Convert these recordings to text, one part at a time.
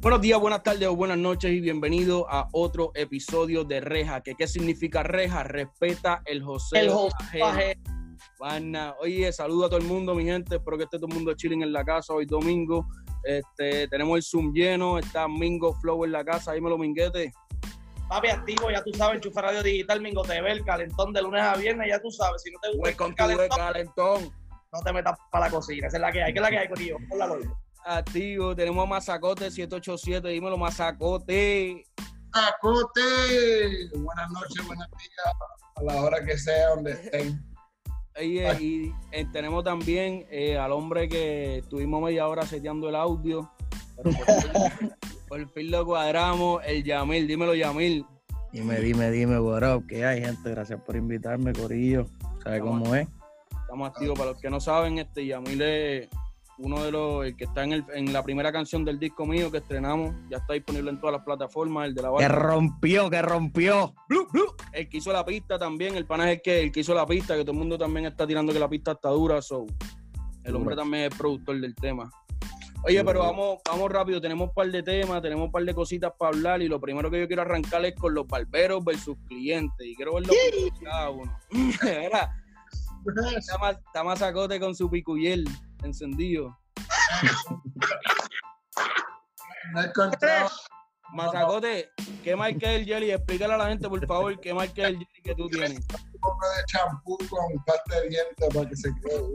Buenos días, buenas tardes o buenas noches y bienvenido a otro episodio de Reja. ¿Qué, ¿Qué significa Reja? Respeta el José. El José. Oye, saludo a todo el mundo, mi gente. Espero que esté todo el mundo chilling en la casa hoy domingo. Este, tenemos el Zoom lleno, está Mingo Flow en la casa. Dímelo, Minguete. Papi activo, ya tú sabes, enchufa radio digital, Mingo TV, el calentón de lunes a viernes, ya tú sabes. Si no te gusta el calentón, calentón. no te metas para la cocina. Esa es la que hay. ¿Qué es la que hay, Corillo? Ponla, Lolo. Activo, tenemos a Mazacote 787. Dímelo, Mazacote. Acote. Buenas noches, buenos días, a la hora que sea, donde estén. Oye, y eh, tenemos también eh, al hombre que estuvimos media hora seteando el audio. Pero por, fin, por fin lo cuadramos, el Yamil. Dímelo, Yamil. Dime, dime, dime, what up, ¿qué hay, gente? Gracias por invitarme, Corillo. ¿Sabe cómo es? Estamos activos. Para los que no saben, este Yamil es uno de los el que está en, el- en la primera canción del disco mío que estrenamos. Ya está disponible en todas las plataformas. El de la Que barra. rompió, que rompió. Blu, blu. El que hizo la pista también. El pana es el que, el que hizo la pista, que todo el mundo también está tirando que la pista está dura. So. El hombre también es productor del tema. Oye, pero vamos, vamos rápido. Tenemos un par de temas, tenemos un par de cositas para hablar. Y lo primero que yo quiero arrancar es con los barberos versus clientes. Y quiero verlo cada uno. Mira, está más, está más sacote con su picuyel encendido. No he encontrado Mazacote, ¿qué marca es el jelly? Explícale a la gente, por favor, qué marca es el jelly que tú tienes. un poco de champú con pasta de dientes para que se quede.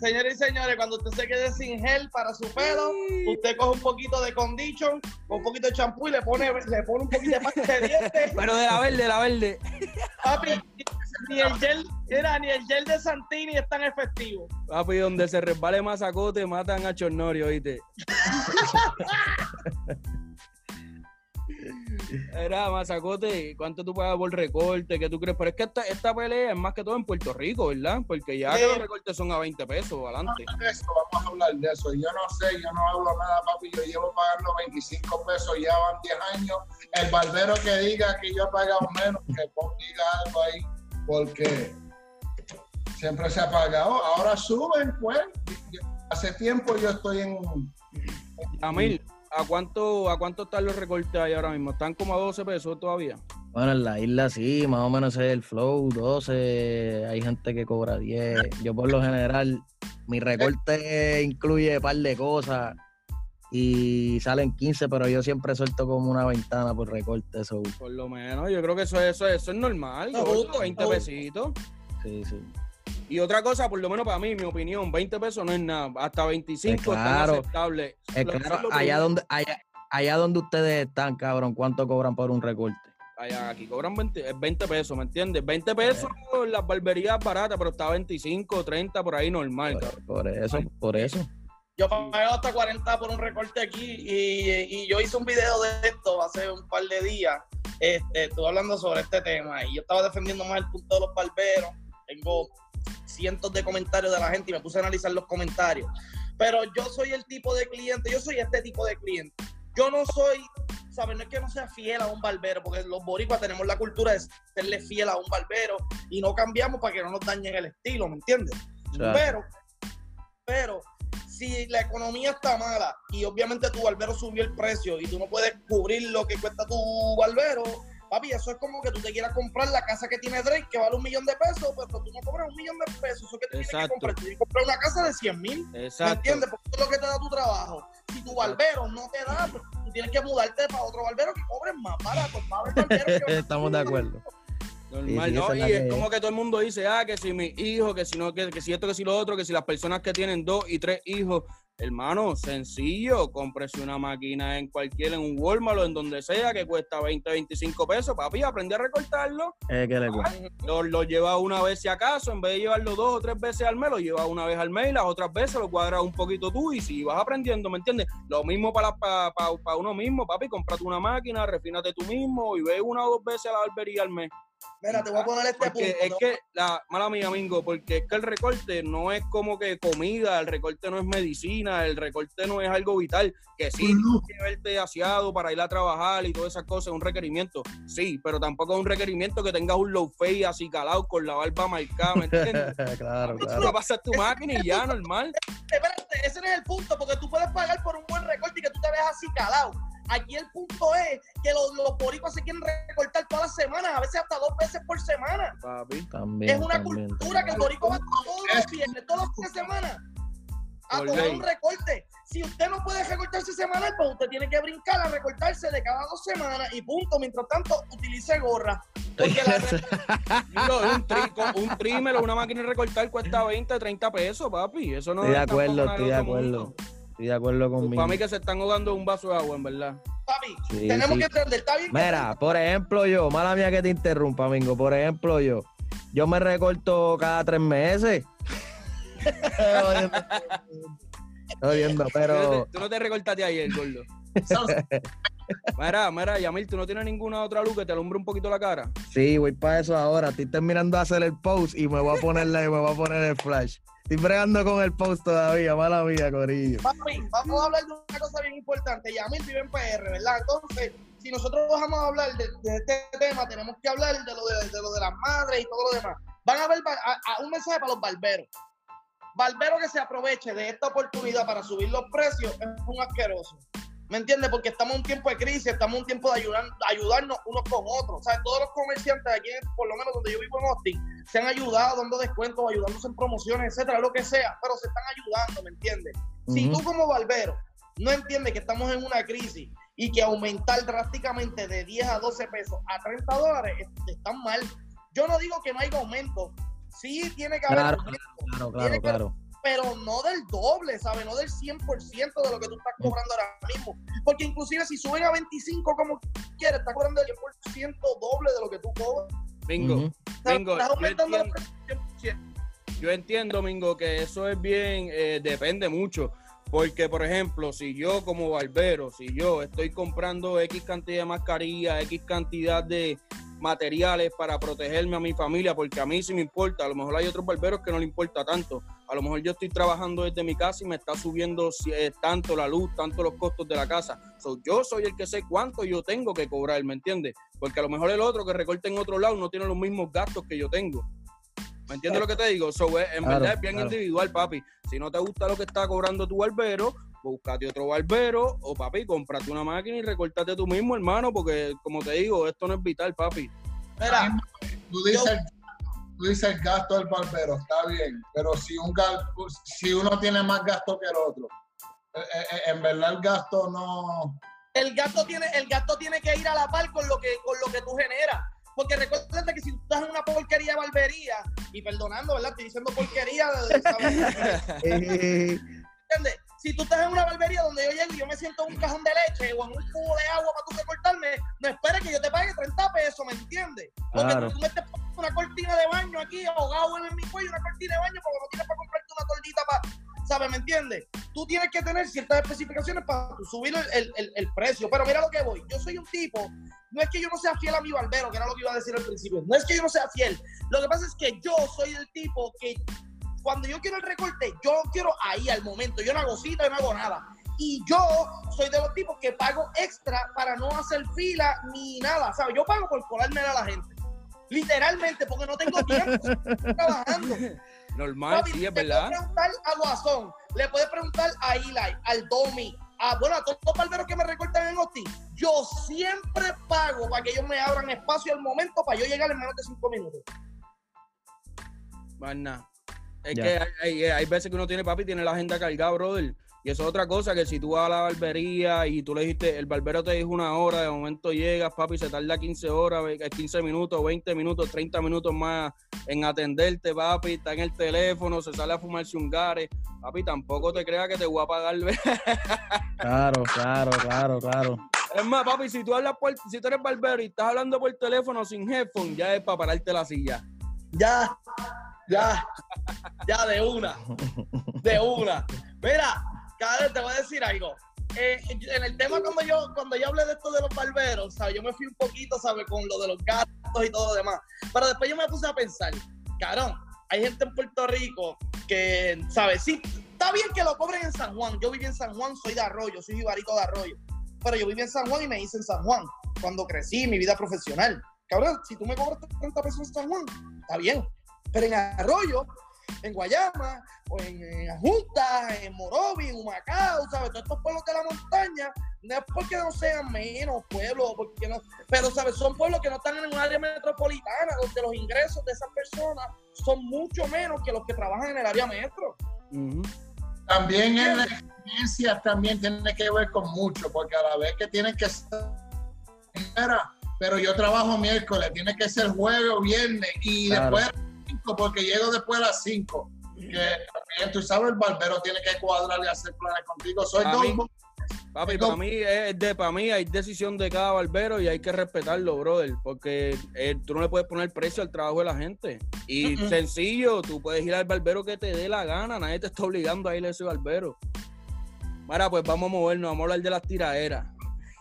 Señores y señores, cuando usted se quede sin gel para su pelo, usted coge un poquito de condition, con un poquito de champú y le pone, le pone un poquito de pasta de dientes. Pero de la verde, la verde. Papi, ni el gel, mira, ni el gel de Santini es tan efectivo. Papi, donde se resbale Mazacote, matan a Chornorio, ¿oíste? Era Mazacote, ¿cuánto tú pagas por recorte? ¿Qué tú crees? Pero es que esta, esta pelea es más que todo en Puerto Rico, ¿verdad? Porque ya Sí. que los recortes son a 20 pesos, adelante. De eso, vamos a hablar de eso. Yo no sé, yo no hablo nada, papi. Yo llevo pagando 25 pesos, ya van 10 años. El barbero que diga que yo he pagado menos, que ponga algo ahí, porque siempre se ha pagado. Ahora suben, pues. Hace tiempo yo estoy en. Amil, ¿a cuánto, ¿a cuánto están los recortes ahí ahora mismo? ¿Están como a 12 pesos todavía? Bueno, en la isla sí, más o menos es el flow, 12, hay gente que cobra 10. Yo por lo general, mi recorte incluye un par de cosas y salen 15, pero yo siempre suelto como una ventana por recorte, eso. Por lo menos, yo creo que eso, eso, eso es normal, No, gordo, justo, 20 no. pesitos. Sí, sí. Y otra cosa, por lo menos para mí, mi opinión, 20 pesos no es nada. Hasta 25 Eh, claro. está aceptable. Es claro, es lo allá donde, allá, allá donde ustedes están, cabrón, ¿cuánto cobran por un recorte? Allá, aquí cobran 20, es 20 pesos, ¿me entiendes? 20 pesos en las barberías baratas, pero está 25, 30 por ahí normal. cabrón. Por eso, por eso. Yo pagué hasta 40 por un recorte aquí y, y yo hice un video de esto hace un par de días. Este, estuve hablando sobre este tema y yo estaba defendiendo más el punto de los barberos. Tengo cientos de comentarios de la gente y me puse a analizar los comentarios. Pero yo soy el tipo de cliente, yo soy este tipo de cliente. Yo no soy, ¿sabes? No es que no sea fiel a un barbero, porque los boricuas tenemos la cultura de serle fiel a un barbero y no cambiamos para que no nos dañen el estilo, ¿me entiendes? Pero, pero, si la economía está mala y obviamente tu barbero subió el precio y tú no puedes cubrir lo que cuesta tu barbero, papi, eso es como que tú te quieras comprar la casa que tiene Drake que vale un millón de pesos, pero tú no cobras un millón de pesos. Eso que tú tienes que Exacto. comprar, tú tienes que comprar una casa de 100 mil. ¿Me Exacto. entiendes? Porque eso es lo que te da tu trabajo. Si tu barbero no te da, pues tú tienes que mudarte para otro barbero que cobre más barato. Más barbero que- Estamos de acuerdo. Normal, Sí, sí, ¿no? Y es que- como que todo el mundo dice, ah, que si mi hijo, que si no, que, que si esto, que si lo otro, que si las personas que tienen dos y tres hijos, hermano, sencillo, cómprese una máquina en cualquier, en un Walmart o en donde sea, que cuesta 20, 25 pesos, papi, aprende a recortarlo, Es que le cuento. lo, lo lleva una vez si acaso, en vez de llevarlo dos o tres veces al mes, lo lleva una vez al mes y las otras veces lo cuadras un poquito tú y si vas aprendiendo, ¿me entiendes? Lo mismo para, para, para, para uno mismo, papi, cómprate una máquina, refínate tú mismo y ve una o dos veces a la barbería al mes. Mira, te voy a poner este Porque punto. es que, la mala mía, Mingo, porque es que el recorte no es como que comida, el recorte no es medicina, el recorte no es algo vital, que sí, tienes que verte aseado para ir a trabajar y todas esas cosas, es un requerimiento, sí, pero tampoco es un requerimiento que tengas un low face así calado con la barba marcada, ¿me entiendes? claro, Tú claro. le pasas tu máquina y ya, normal. Espérate, ese no es el punto, porque tú puedes pagar por un buen recorte y que tú te veas así calado. Aquí el punto es que los, los boricuas se quieren recortar todas las semanas, a veces hasta dos veces por semana. Papi. También, es una también, cultura que el boricua va todos los viernes, todos los fines de semana a Por tomar ley. un recorte. Si usted no puede recortarse semanal, pues usted tiene que brincar a recortarse de cada dos semanas y punto. Mientras tanto, utilice gorra. Porque la, un, tri- un trimmer o una máquina de recortar cuesta 20, 30 pesos, papi. Eso no Estoy de acuerdo, estoy de acuerdo. mundo. Estoy de acuerdo conmigo. Para mí que se están ahogando un vaso de agua, en verdad. papi, Sí, tenemos sí. que entender. Está bien. que- Mira, por ejemplo yo, mala mía que te interrumpa, Mingo, por ejemplo yo, yo me recorto cada tres meses. Tú no pero Tú no te recortaste ayer, gordo. Mira, mira, Yamil, ¿tú no tienes ninguna otra luz que te alumbre un poquito la cara? sí, voy para eso ahora. Estoy terminando de hacer el post y me voy a ponerle, me voy a poner el flash. Estoy bregando con el post todavía, mala mía, Corillo. Vamos a hablar de una cosa bien importante. Yamil vive en PR, ¿verdad? Entonces, si nosotros vamos a hablar de, este tema, tenemos que hablar de lo de, las madres y todo lo demás. Van a ver a un mensaje para los barberos. Barbero que se aproveche de esta oportunidad para subir los precios es un asqueroso. ¿Me entiendes? Porque estamos en un tiempo de crisis, estamos en un tiempo de ayudar, ayudarnos unos con otros. O sea, todos los comerciantes aquí, por lo menos donde yo vivo en Austin, se han ayudado dando descuentos, ayudándose en promociones, etcétera, lo que sea, pero se están ayudando, ¿me entiendes? Si tú como barbero no entiendes que estamos en una crisis y que aumentar drásticamente de 10 a 12 pesos a 30 dólares es- están mal. Yo no digo que no haya aumento. Sí tiene que haber Claro, aumento, Claro, claro, claro. Pero no del doble, ¿sabes? No del 100% de lo que tú estás cobrando ahora mismo. Porque inclusive si suben a 25 como quieres, estás cobrando el 10% doble de lo que tú cobras. Bingo. Ujú. O sea, Bingo, estás yo aumentando los entiendo. precios 100%. Yo entiendo, Mingo, que eso es bien, eh, depende mucho. Porque, por ejemplo, si yo como barbero, si yo estoy comprando X cantidad de mascarillas, X cantidad de materiales para protegerme a mi familia, porque a mí sí me importa, a lo mejor hay otros barberos que no le importa tanto. A lo mejor yo estoy trabajando desde mi casa y me está subiendo eh, tanto la luz, tanto los costos de la casa. So, yo soy el que sé cuánto yo tengo que cobrar, ¿me entiendes? Porque a lo mejor el otro que recorte en otro lado no tiene los mismos gastos que yo tengo. ¿Me entiendes lo que te digo? So, en Claro, verdad es bien claro. individual, papi. Si no te gusta lo que está cobrando tu barbero, búscate otro barbero o papi, cómprate una máquina y recórtate tú mismo, hermano, porque como te digo, esto no es vital, papi. Mira, Tú dices, tú dices el gasto del barbero, está bien, pero si, un gal- si uno tiene más gasto que el otro, eh, eh, en verdad el gasto no... el gasto tiene, el gasto tiene que ir a la par con lo que, con lo que tú generas. Porque recuerda que si tú estás en una porquería de barbería, y perdonando, ¿verdad? Estoy diciendo porquería, de- ¿sabes? Eh, ¿entiendes? Si tú estás en una barbería donde yo llego y yo me siento en un cajón de leche o en un cubo de agua para tú recortarme, no esperes que yo te pague 30 pesos, ¿me entiendes? Porque Claro. tú me estés poniendo una cortina de baño aquí ahogado en mi cuello, una cortina de baño porque no tienes para comprarte una tordita para, ¿sabes? ¿Me entiendes? Tú tienes que tener ciertas especificaciones para subir el, el- el- el precio. Pero mira lo que voy. Yo soy un tipo, no es que yo no sea fiel a mi barbero, que era lo que iba a decir al principio. No es que yo no sea fiel. Lo que pasa es que yo soy el tipo que cuando yo quiero el recorte, yo quiero ahí al momento. Yo no hago cita, yo no hago nada. Y yo soy de los tipos que pago extra para no hacer fila ni nada. ¿Sabes? Yo pago por colarme a la gente. Literalmente, porque no tengo tiempo. estoy trabajando. Normal, sí, le es puedes verdad. preguntar a Guasón, le puedes preguntar a Eli, al Domi, a, bueno, a todos los barberos que me recortan en Austin. Yo siempre pago para que ellos me abran espacio al momento para yo llegar en menos de cinco minutos. Nada. Es Ya. que hay, hay- hay veces que uno tiene papi, tiene la agenda cargada, brother. Y eso es otra cosa, que si tú vas a la barbería y tú le dijiste, el barbero te dijo una hora, de momento llegas, papi, se tarda 15 horas, ve- 15 minutos, 20 minutos, 30 minutos más en atenderte, papi, está en el teléfono, se sale a fumarse un gare. Papi, tampoco te creas que te voy a pagar. Claro, claro, claro, claro. Es más, papi, si tú hablas por, si tú eres barbero y estás hablando por teléfono sin headphone, ya es para pararte la silla. Ya, ya, ya de una, de una. Mira, cada vez te voy a decir algo. eh, en el tema cuando yo cuando yo hablé de esto de los barberos, ¿sabes? Yo me fui un poquito, ¿sabes? Con lo de los gatos y todo lo demás. Pero después yo me puse a pensar, carón, hay gente en Puerto Rico que, ¿sabes? Sí, está bien que lo cobren en San Juan. Yo viví en San Juan, soy de Arroyo, soy jibarito de Arroyo. Pero yo viví en San Juan y me hice en San Juan cuando crecí, mi vida profesional. Cabrón, si tú me cobras 30 pesos en San Juan, está bien. Pero en Arroyo, en Guayama, o en, en Junta, en Morovi, en Humacao, ¿sabes? Todos estos pueblos de la montaña, no es porque no sean menos pueblos, porque no, pero, ¿sabes? Son pueblos que no están en un área metropolitana, donde los ingresos de esas personas son mucho menos que los que trabajan en el área metro. También en las experiencias también tiene que ver con mucho, porque a la vez que tienen que ser pero yo trabajo miércoles, tiene que ser jueves o viernes y Claro. después porque llego después a las 5. Que también tú sabes, el barbero tiene que cuadrar y hacer planes contigo. Soy dos, mí- Papi, para mí es de, para mí hay decisión de cada barbero y hay que respetarlo, brother, porque eh, tú no le puedes poner precio al trabajo de la gente. Y sencillo, tú puedes ir al barbero que te dé la gana, nadie te está obligando a ir a ese barbero. Mira, pues vamos a movernos, vamos a hablar de las tiraderas.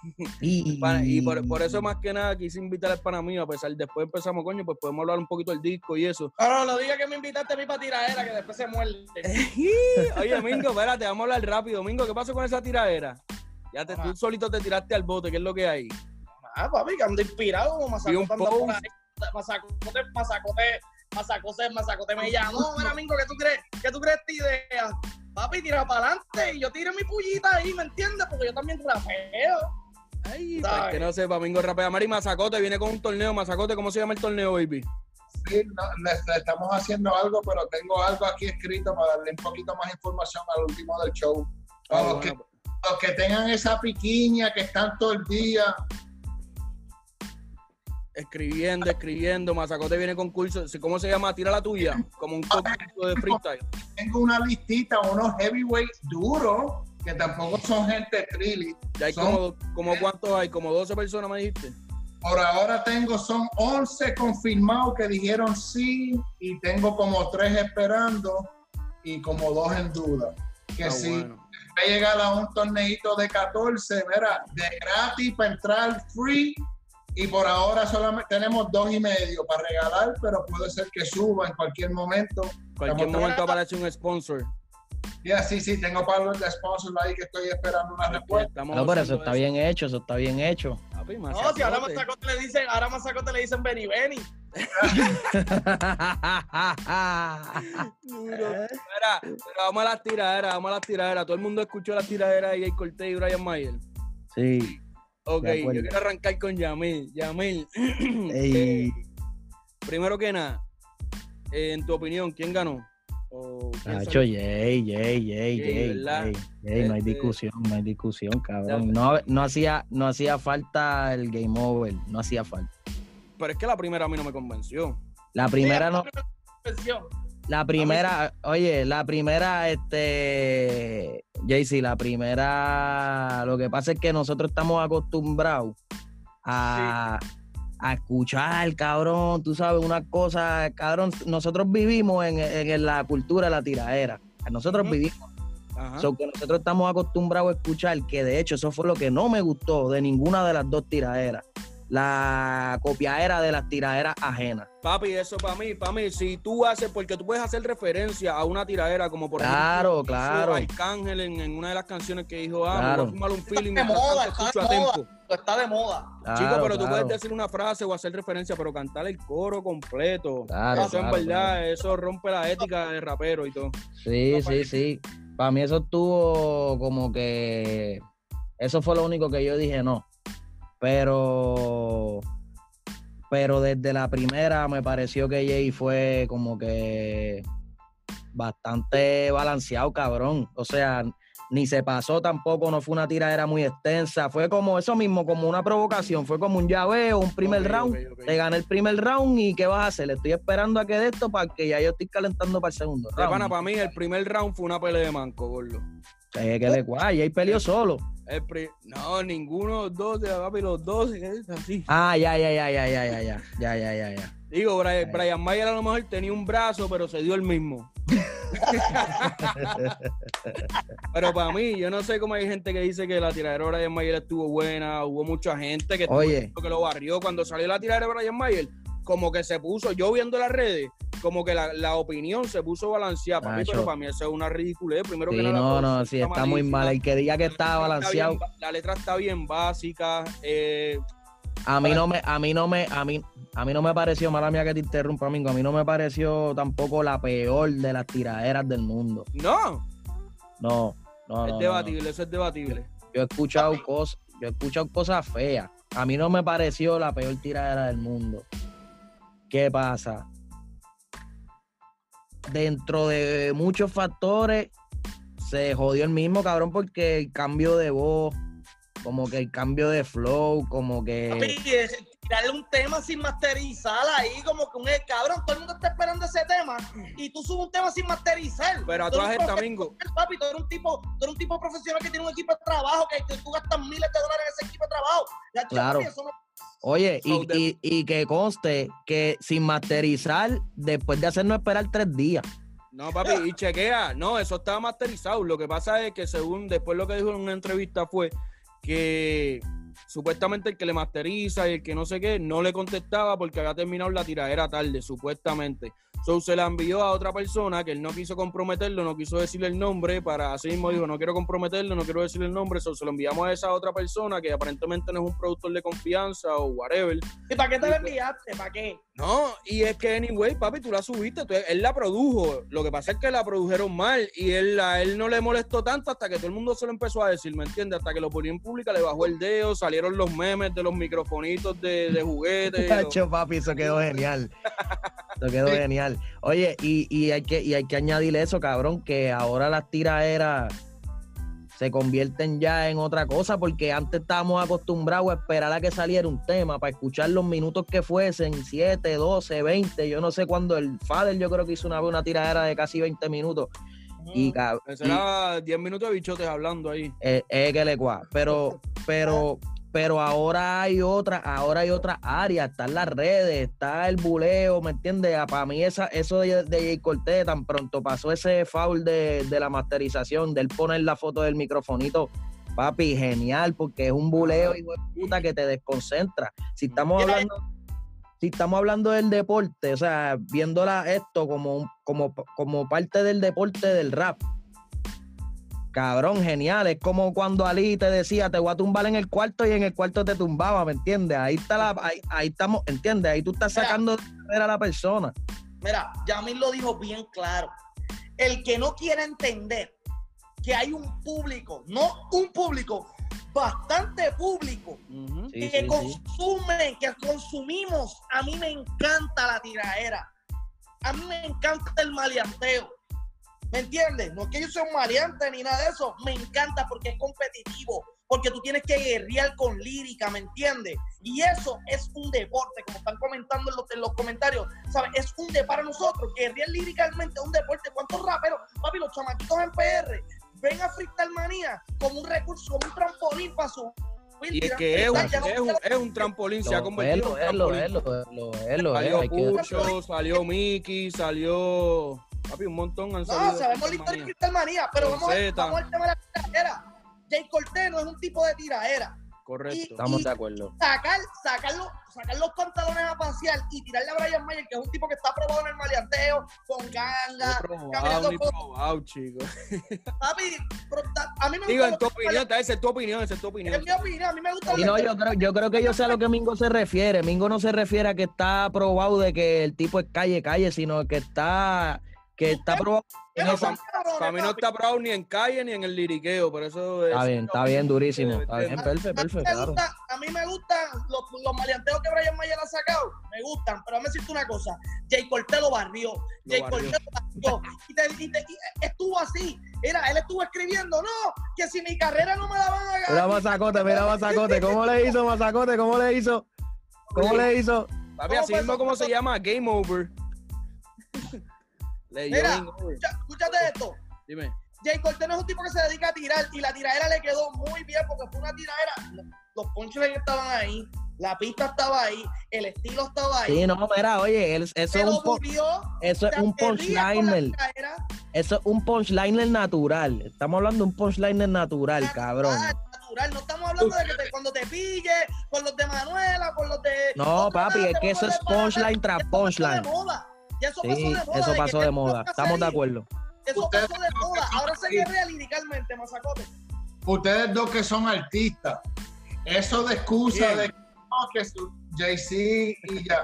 Y, por, por eso más que nada quise invitar al pana mío, a pesar después empezamos, coño, pues podemos hablar un poquito del disco y eso. No, no, no diga que me invitaste a mí para tiradera, que después se muerde. Oye, Mingo, espérate, vamos a hablar rápido. Mingo, ¿qué pasó con esa tiradera? Ya te, tú solito te tiraste al bote, ¿qué es lo que hay? Ah, papi, que ando inspirado como masacote. Masacote, masacote, masacote, masacote me llamó. Mira, Mingo, ¿qué tú crees? ¿Qué tú crees esta idea? Papi, tira para adelante y yo tiro mi pullita ahí, ¿me entiendes? Porque yo también rapeo. Ay, para que no sepa, Mingo rapea. Mari Mazacote viene con un torneo. Mazacote, ¿cómo se llama el torneo, baby? Sí, no, le, le estamos haciendo algo, pero tengo algo aquí escrito para darle un poquito más información al último del show. Para Ah, los, que, los que tengan esa piquiña que están todo el día, escribiendo, escribiendo. Mazacote viene con curso. ¿Cómo se llama? Tira la tuya. Como un concurso de freestyle. tengo una listita, unos heavyweights duros, que tampoco son gente trilly. Hay Son- como, como cuántos hay, como 12 personas, me dijiste. Por ahora tengo, son 11 confirmados que dijeron sí, y tengo como 3 esperando y como 2 en duda. Que Ah, si bueno. va a llegar a un torneito de 14, mira, de gratis para entrar free. Y por ahora solamente tenemos dos y medio para regalar, pero puede ser que suba en cualquier momento. Cualquier Estamos- momento aparece un sponsor. Y así, sí, tengo para de sponsors ahí que estoy esperando una respuesta. No, pero eso está bien hecho, eso está bien hecho. Papi, No, si ahora Mazacote. Masacote le dicen, ahora Masacote le dicen Benny Benny. Duro. Pero vamos a las tiraderas, vamos a las tiraderas. Todo el mundo escuchó las tiraderas de Jay Cortez y Brian Mayer. sí. Ok, yo quiero arrancar con Yamil. Yamil, Ey. eh, primero que nada, eh, en tu opinión, ¿quién ganó? O Nacho, salió? Jay, Jay, Jay, Jay, Jay, ¿verdad? Jay, Jay, no hay Este- discusión, no hay discusión, cabrón. No, no hacía, no hacía falta el game over, no hacía falta. Pero es que la primera a mí no me convenció. La primera no, la primera, oye, la primera, este, Jaycee, la primera, lo que pasa es que nosotros estamos acostumbrados a, a escuchar, cabrón, tú sabes, una cosa, cabrón, nosotros vivimos en, en- en la cultura de la tiraera. Nosotros vivimos Ajá. So que nosotros estamos acostumbrados a escuchar, que de hecho eso fue lo que no me gustó de ninguna de las dos tiraderas. La copiadera de las tiraderas ajenas. Papi, eso para mí, para mí, si tú haces, porque tú puedes hacer referencia a una tiradera como por Claro, ejemplo, claro. Arcángel en, en una de las canciones que dijo, ah, Claro. me voy a fumar un feeling Está de mientras moda, tanto está de moda. Está de moda. Chico, Claro, pero tú puedes decir una frase o hacer referencia, pero cantar el coro completo. Claro, eso en claro, verdad, eso rompe la ética de rapero y todo. Sí, sí, sí. Para mí eso estuvo como que. Eso fue lo único que yo dije, no. Pero. Pero desde la primera me pareció que Jay fue como que bastante balanceado, cabrón. O sea, ni se pasó tampoco, no fue una tiradera muy extensa. Fue como eso mismo, como una provocación. Fue como un llaveo, un primer round. ok, ok. Te gané el primer round y ¿qué vas a hacer? Estoy esperando a que de esto para que ya yo estoy calentando para el segundo round. pana, para mí, el primer round fue una pelea de manco, gordo. Eh, que le guay, Jay peleó solo. El pri- no, ninguno, los dos, papi, los dos, es así. Ah, ya, ya, ya, ya, ya, ya, ya, ya, ya, ya, ya. Digo, Brian, Brian Mayer a lo mejor tenía un brazo, pero se dio el mismo. Pero para mí, yo no sé cómo hay gente que dice que la tiradera de Brian Mayer estuvo buena. Hubo mucha gente que, Oye. que lo barrió. Cuando salió la tiradera de Brian Mayer, como que se puso, yo viendo las redes, como que la, la opinión se puso balanceada para mí, pero para mí eso es una ridiculez. Primero que Sí, nada, la no, no, sí, está muy mal. El que diga que está La letra balanceado, bien la letra está bien básica. eh, a mí no me, a mí no me, a mí, a mí no me pareció, mala mía que te interrumpa, Mingo, a mí no me pareció tampoco la peor de las tiraderas del mundo. no, No, no, es no, no, debatible, eso es debatible. Yo he escuchado cosas, yo he escuchado cosas feas. A mí no me pareció la peor tiradera del mundo. ¿Qué pasa? Dentro de muchos factores, se jodió el mismo cabrón porque el cambio de voz, como que el cambio de flow, como que. Papi, es tirarle un tema sin masterizar ahí, como que un eh, cabrón, todo el mundo está esperando ese tema y tú subes un tema sin masterizar. Pero a Tú todas eres estas, Mingo. Papi, tú eres un tipo, tú eres un tipo profesional que tiene un equipo de trabajo, que, que tú gastas miles de dólares en ese equipo de trabajo. Claro. papi, eso no- Oye, So, y, de- y- y que conste que sin masterizar, después de hacernos esperar tres días. No, papi, y chequea. No, eso estaba masterizado. Lo que pasa es que según después lo que dijo en una entrevista fue que supuestamente el que le masteriza y el que no sé qué no le contestaba porque había terminado la tiradera tarde, supuestamente. So se la envió a otra persona que él no quiso comprometerlo, no quiso decirle el nombre, para así mismo dijo, no quiero comprometerlo, no quiero decirle el nombre, so se lo enviamos a esa otra persona que aparentemente no es un productor de confianza o whatever. ¿Y para qué te la enviaste? ¿Para qué? No, y es que, anyway, papi, tú la subiste, tú- él la produjo. Lo que pasa es que la produjeron mal y él, a él no le molestó tanto hasta que todo el mundo se lo empezó a decir, ¿me entiendes? Hasta que lo ponía en pública, le bajó el dedo, salieron los memes de los microfonitos de, de juguete. los- Chacho, papi, eso quedó genial. Eso quedó genial. Oye, y, y hay que, y hay que añadirle eso, cabrón, que ahora las tiraderas se convierten ya en otra cosa, porque antes estábamos acostumbrados a esperar a que saliera un tema para escuchar los minutos que fuesen, 7, 12, 20, yo no sé cuándo el Fader yo creo que hizo una vez una tiradera de casi 20 minutos. Y, Ese y- era 10 minutos de bichotes hablando ahí. eh, eh, que le cua. Pero, pero, pero ahora hay otra, ahora hay otra área, están las redes, está el buleo, ¿me entiendes? Para mí esa, eso de, de Jay Cortez, tan pronto pasó ese foul de, de la masterización, de él poner la foto del microfonito, papi, genial, porque es un buleo, hijo de puta, que te desconcentra. Si estamos hablando, si estamos hablando del deporte, o sea, viéndola esto como, como, como parte del deporte del rap, Cabrón, genial. Es como cuando Ali te decía, te voy a tumbar en el cuarto y en el cuarto te tumbaba, ¿me entiendes? Ahí está la, ahí, ahí estamos, ¿entiendes? Ahí tú estás Mira. sacando de a la persona. Mira, Yamil lo dijo bien claro. El que no quiere entender que hay un público, no un público, bastante público. Sí, que sí, sí. consumen, que consumimos. A mí me encanta la tiraera. A mí me encanta el maleanteo. ¿Me entiendes? No es que yo sea un maleante ni nada de eso. Me encanta porque es competitivo. Porque tú tienes que guerrear con lírica, ¿me entiendes? Y eso es un deporte, como están comentando en los, en los comentarios. ¿Sabes? Es un deporte para nosotros. Guerrear líricamente es un deporte. ¿Cuántos raperos, papi, los chamaquitos en PR ven a Freestyle Manía como un recurso, como un trampolín para su Y es que es un, es un, es un trampolín, se ha Lo convertido es, en un lo trampolín. es, lo lo lo es. Salió Pucho, salió Mickey, salió. Papi, un montón han salido. No, sabemos la historia de Crystal Manía, pero vamos, vamos al tema de la tiraera. Jay Cortez no es un tipo de tiraera. Correcto. Estamos de acuerdo. Sacar, sacar, los, sacar los pantalones a pasear y tirarle a Brian Mayer, que es un tipo que está probado en el maleanteo, con ganga, probado, caminando probado, chico. papi, pero a mí me Digo, gusta en tu opinión, esa es tu opinión, esa es tu opinión. Es mi opinión, a mí me gusta Y no, yo creo, yo creo que yo sé a lo que Mingo se refiere. Mingo no se refiere a que está probado de que el tipo es calle, calle, sino que está, que está probado Para mí no está probado ni en calle ni en el liriqueo, por eso es. Está bien, está bien, durísimo. Está bien, perfecto, perfecto, me claro. a mí me gustan los, los maleanteos que Brian Mayer ha sacado. Me gustan, pero déjame decirte una cosa. Jay Cortez lo barrió. Jay. Cortez lo barrió. Y, te- y te- y estuvo así. Era, él estuvo escribiendo, no, que si mi carrera no me la van a ganar. Mira Mazacote, mira Mazacote. ¿Cómo le hizo Mazacote? ¿Cómo le hizo? ¿Cómo le hizo? Papi, ¿Cómo así mismo como se llama, Game Over. Mira. Escucha- escúchate esto. Dime. Jay Cortez no es un tipo que se dedica a tirar y la tiradera le quedó muy bien porque fue una tiradera. Los punchlines estaban ahí, la pista estaba ahí, el estilo estaba ahí. Sí, no, mira, oye, él- eso es un, bulió, eso es un punchliner. eso es un punchliner natural. Estamos hablando de un punchliner natural, cabrón. Natural, no estamos hablando de que te- cuando te pille, con los de Manuela, con los de. No, papi, es que eso es punchline tras punchline. Ya eso Sí, pasó de moda. eso pasó de moda. Estamos de acuerdo. Eso Ustedes pasó de moda. Ahora se guerrea liricalmente, masacote. Ustedes dos que son artistas, eso de excusa Bien. de que no, que su Jay-Z y ya.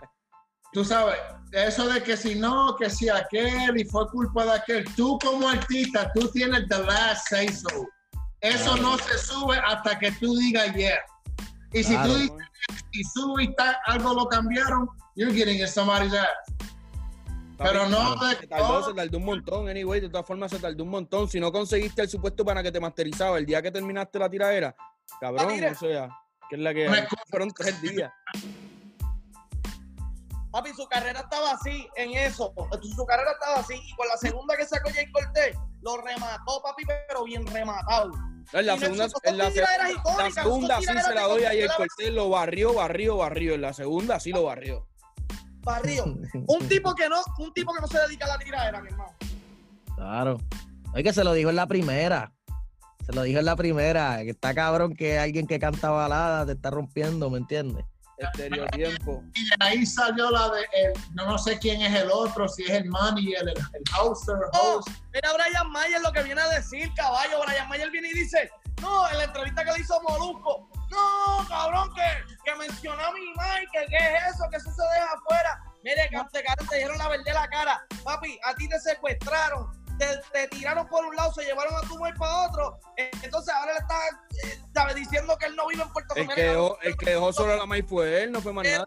Tú sabes, eso de que si no, que si aquel y fue culpa de aquel. Tú como artista, tú tienes the last say so. Eso no se sube hasta que tú digas yeah. Y si Claro. tú dices y sube y está, algo lo cambiaron, you're getting in somebody's ass. Pero no Se tardó, se tardó un montón, anyway, de todas formas se tardó un montón. Si no conseguiste el supuesto para que te masterizaba el día que terminaste la tiradera, cabrón, o sea, que es la que fueron tres días. Papi, su carrera estaba así en eso. Su carrera estaba así. Y con la segunda que sacó Jay Cortés, lo remató, papi, pero bien rematado. En la segunda, en la, la segunda sí se la doy a Jay. Cortés, lo barrió, barrió, barrió. En la segunda sí lo barrió. Barrio. Un tipo que no, un tipo que no se dedica a la tiradera, mi hermano. Claro. Oye, que se lo dijo en la primera. Se lo dijo en la primera. Que está cabrón que alguien que canta balada te está rompiendo, ¿me entiendes? Estereotiempo. Y de ahí salió la de, el, no, no sé quién es el otro, si es el manager, el, el houser, Oh, host. mira Brian Mayer lo que viene a decir, caballo. Brian Mayer viene y dice, no, en la entrevista que le hizo Molusco, no, cabrón, que, que mencionó a mi Mike, que qué es eso, que eso se deja afuera. Mire, cante, te dieron la verdad en la cara. Papi, a ti te secuestraron, te, te tiraron por un lado, se llevaron a tu mujer para otro. Entonces ahora le está eh, diciendo que él no vive en Puerto El Rico. que dejó, el que dejó solo a la maíz fue él, no fue más nada.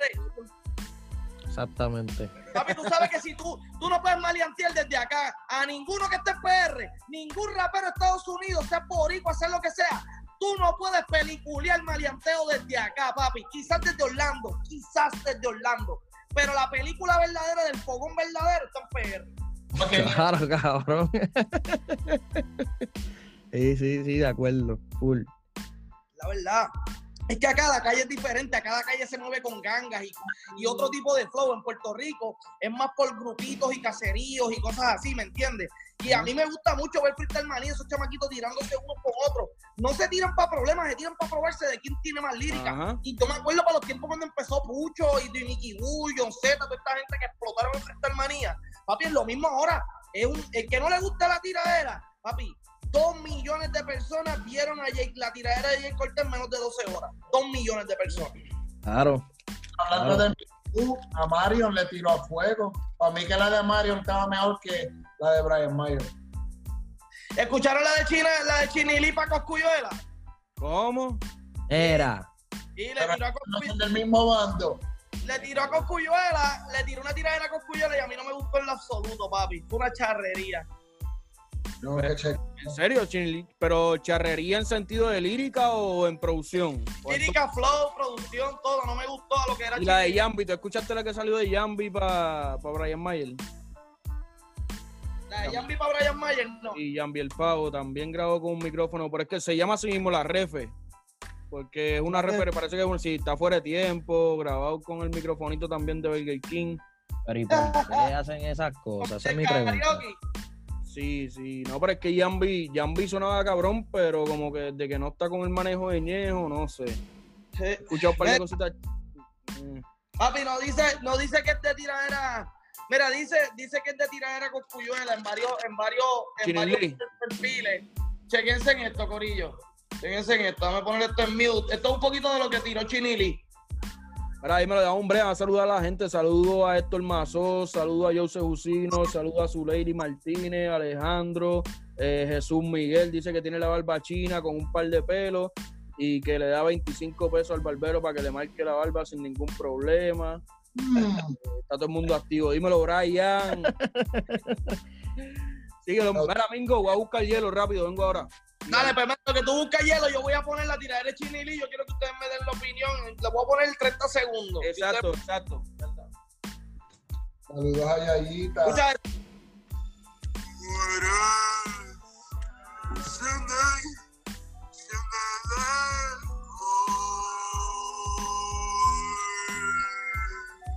Exactamente. Papi, tú sabes que si tú, tú no puedes maleantear desde acá a ninguno que esté en PR, ningún rapero de Estados Unidos, sea boricua, hacer lo que sea, tú no puedes peliculear maleanteo desde acá, papi. Quizás desde Orlando, quizás desde Orlando. Pero la película verdadera del fogón verdadero está en PR. Claro, cabrón. sí, sí, sí, de acuerdo. Full. La verdad. Es que a cada calle es diferente, a cada calle se mueve con gangas y, y otro tipo de flow. En Puerto Rico es más por grupitos y caseríos y cosas así, ¿me entiendes? Y a mí me gusta mucho ver Freestyle Manía, esos chamaquitos tirándose unos con otros. No se tiran para problemas, se tiran para probarse de quién tiene más lírica. Ajá. Y yo me acuerdo para los tiempos cuando empezó Pucho y Nicky Bull, John Z, toda esta gente que explotaron en Freestyle Manía. Papi, es lo mismo ahora. Es un, el que no le gusta la tiradera, papi, dos millones de personas vieron a Jake, la tiradera de Jake Cortés en menos de 12 horas. Dos millones de personas. Claro. hablando de uh, a Marion le tiró a fuego. Para mí que la de Marion estaba mejor que la de Brian Mayer. ¿Escucharon la de China, la de Chinili para Coscuyuela? ¿Cómo? Era. Y le Pero tiró a no Coscuyuela. son del mismo bando. le tiró a Coscuyuela, le tiró una tiradera a Coscuyuela y a mí no me gustó en lo absoluto, papi. Fue una charrería. ¿En serio, Chinli? ¿Pero charrería en sentido de lírica o en producción? Lírica, flow, producción, todo. No me gustó a lo que era Y la de. Yambi, ¿tú escuchaste la que salió de Yambi para Brian Mayer? La de Jambi para Brian Mayer, no. Y Yambi el Pavo también grabó con un micrófono, pero es que se llama así mismo la refe. Porque es una refe, parece que es un- si está fuera de tiempo, grabado con el microfonito también de Burger King. Pero ¿y por qué hacen esas cosas? Esa es mi pregunta. Karaoke. Sí, sí, no, pero es que Yambi, Yambi sonaba cabrón, pero como que de que no está con el manejo de Ñejo, no sé. He escuchado un par de cositas. Papi, no dice, no dice que es de tiradera. Mira, dice, dice que es de tiradera con Cuyuela en varios, en varios, en varios perfiles. Chequense en esto, Corillo. Chequense en esto. Déjame poner esto en mute. Esto es un poquito de lo que tiró Chinili. Ahora ahí me lo da hombre, a saludar a la gente. Saludo a Héctor Mazó, saludo a Jose Jusino, saludo a Zuleiri Martínez, Alejandro, eh, Jesús Miguel, dice que tiene la barba china con un par de pelos y que le da 25 pesos al barbero para que le marque la barba sin ningún problema. Mm. Está todo el mundo activo. Dímelo, Brian. Síguelo. Mira, Mingo, voy a buscar hielo rápido, vengo ahora. Dale, pues que tú buscas hielo. Yo voy a poner la tiradera de Chinili. Yo quiero que ustedes me den la opinión. Le voy a poner 30 segundos. Exacto, exacto. Saludos a Yayita. ustedes- Escucha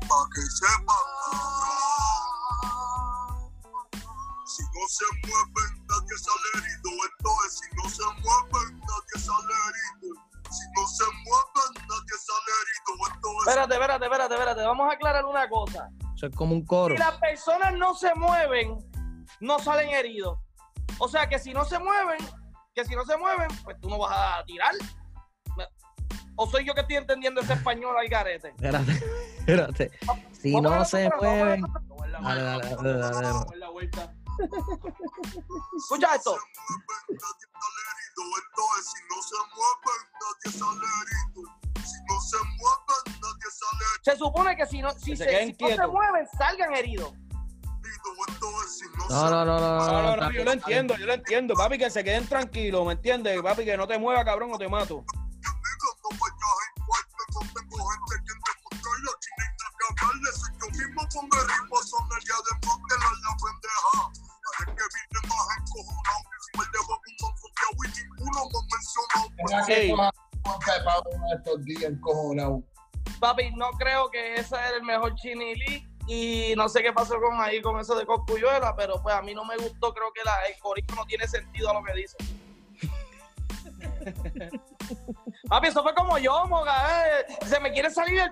Pa' que sepa, si no se mueven, nadie sale herido. Entonces, si no se mueven, nadie sale herido. Si no se mueven, nadie sale herido. Entonces, Espérate, espérate, espérate, espérate. Vamos a aclarar una cosa. Eso es como un coro. Si las personas no se mueven, no salen heridos. O sea que si no se mueven, que si no se mueven, pues tú no vas a tirar. ¿O soy yo que estoy entendiendo ese español al garete? Espérate, espérate. Si no se mueven. Dale, dale, dale, Escucha esto. mueven, nadie sale herido. Entonces, si no se mueven, nadie sale herido. Si no se mueven, nadie sale Se supone que si no, si se se, si no se mueven, salgan heridos. no, No, se no, no, no, No, no. no, no, está yo lo entiendo, yo lo entiendo. Papi, que se queden tranquilos, ¿me entiendes? Papi, que no te muevas, cabrón, o te mato. Que yo mismo el ritmo, son el día de la pendeja. Que más un confiado y ninguno me que Pablo estos días encojonado. Papi, no creo que ese es el mejor chinilí. Y no sé qué pasó con ahí con eso de Coscuyuela, pero pues a mí no me gustó. Creo que la, el corito no tiene sentido a lo que dice. Papi, eso fue como yo, moga. eh. Se me quiere salir el,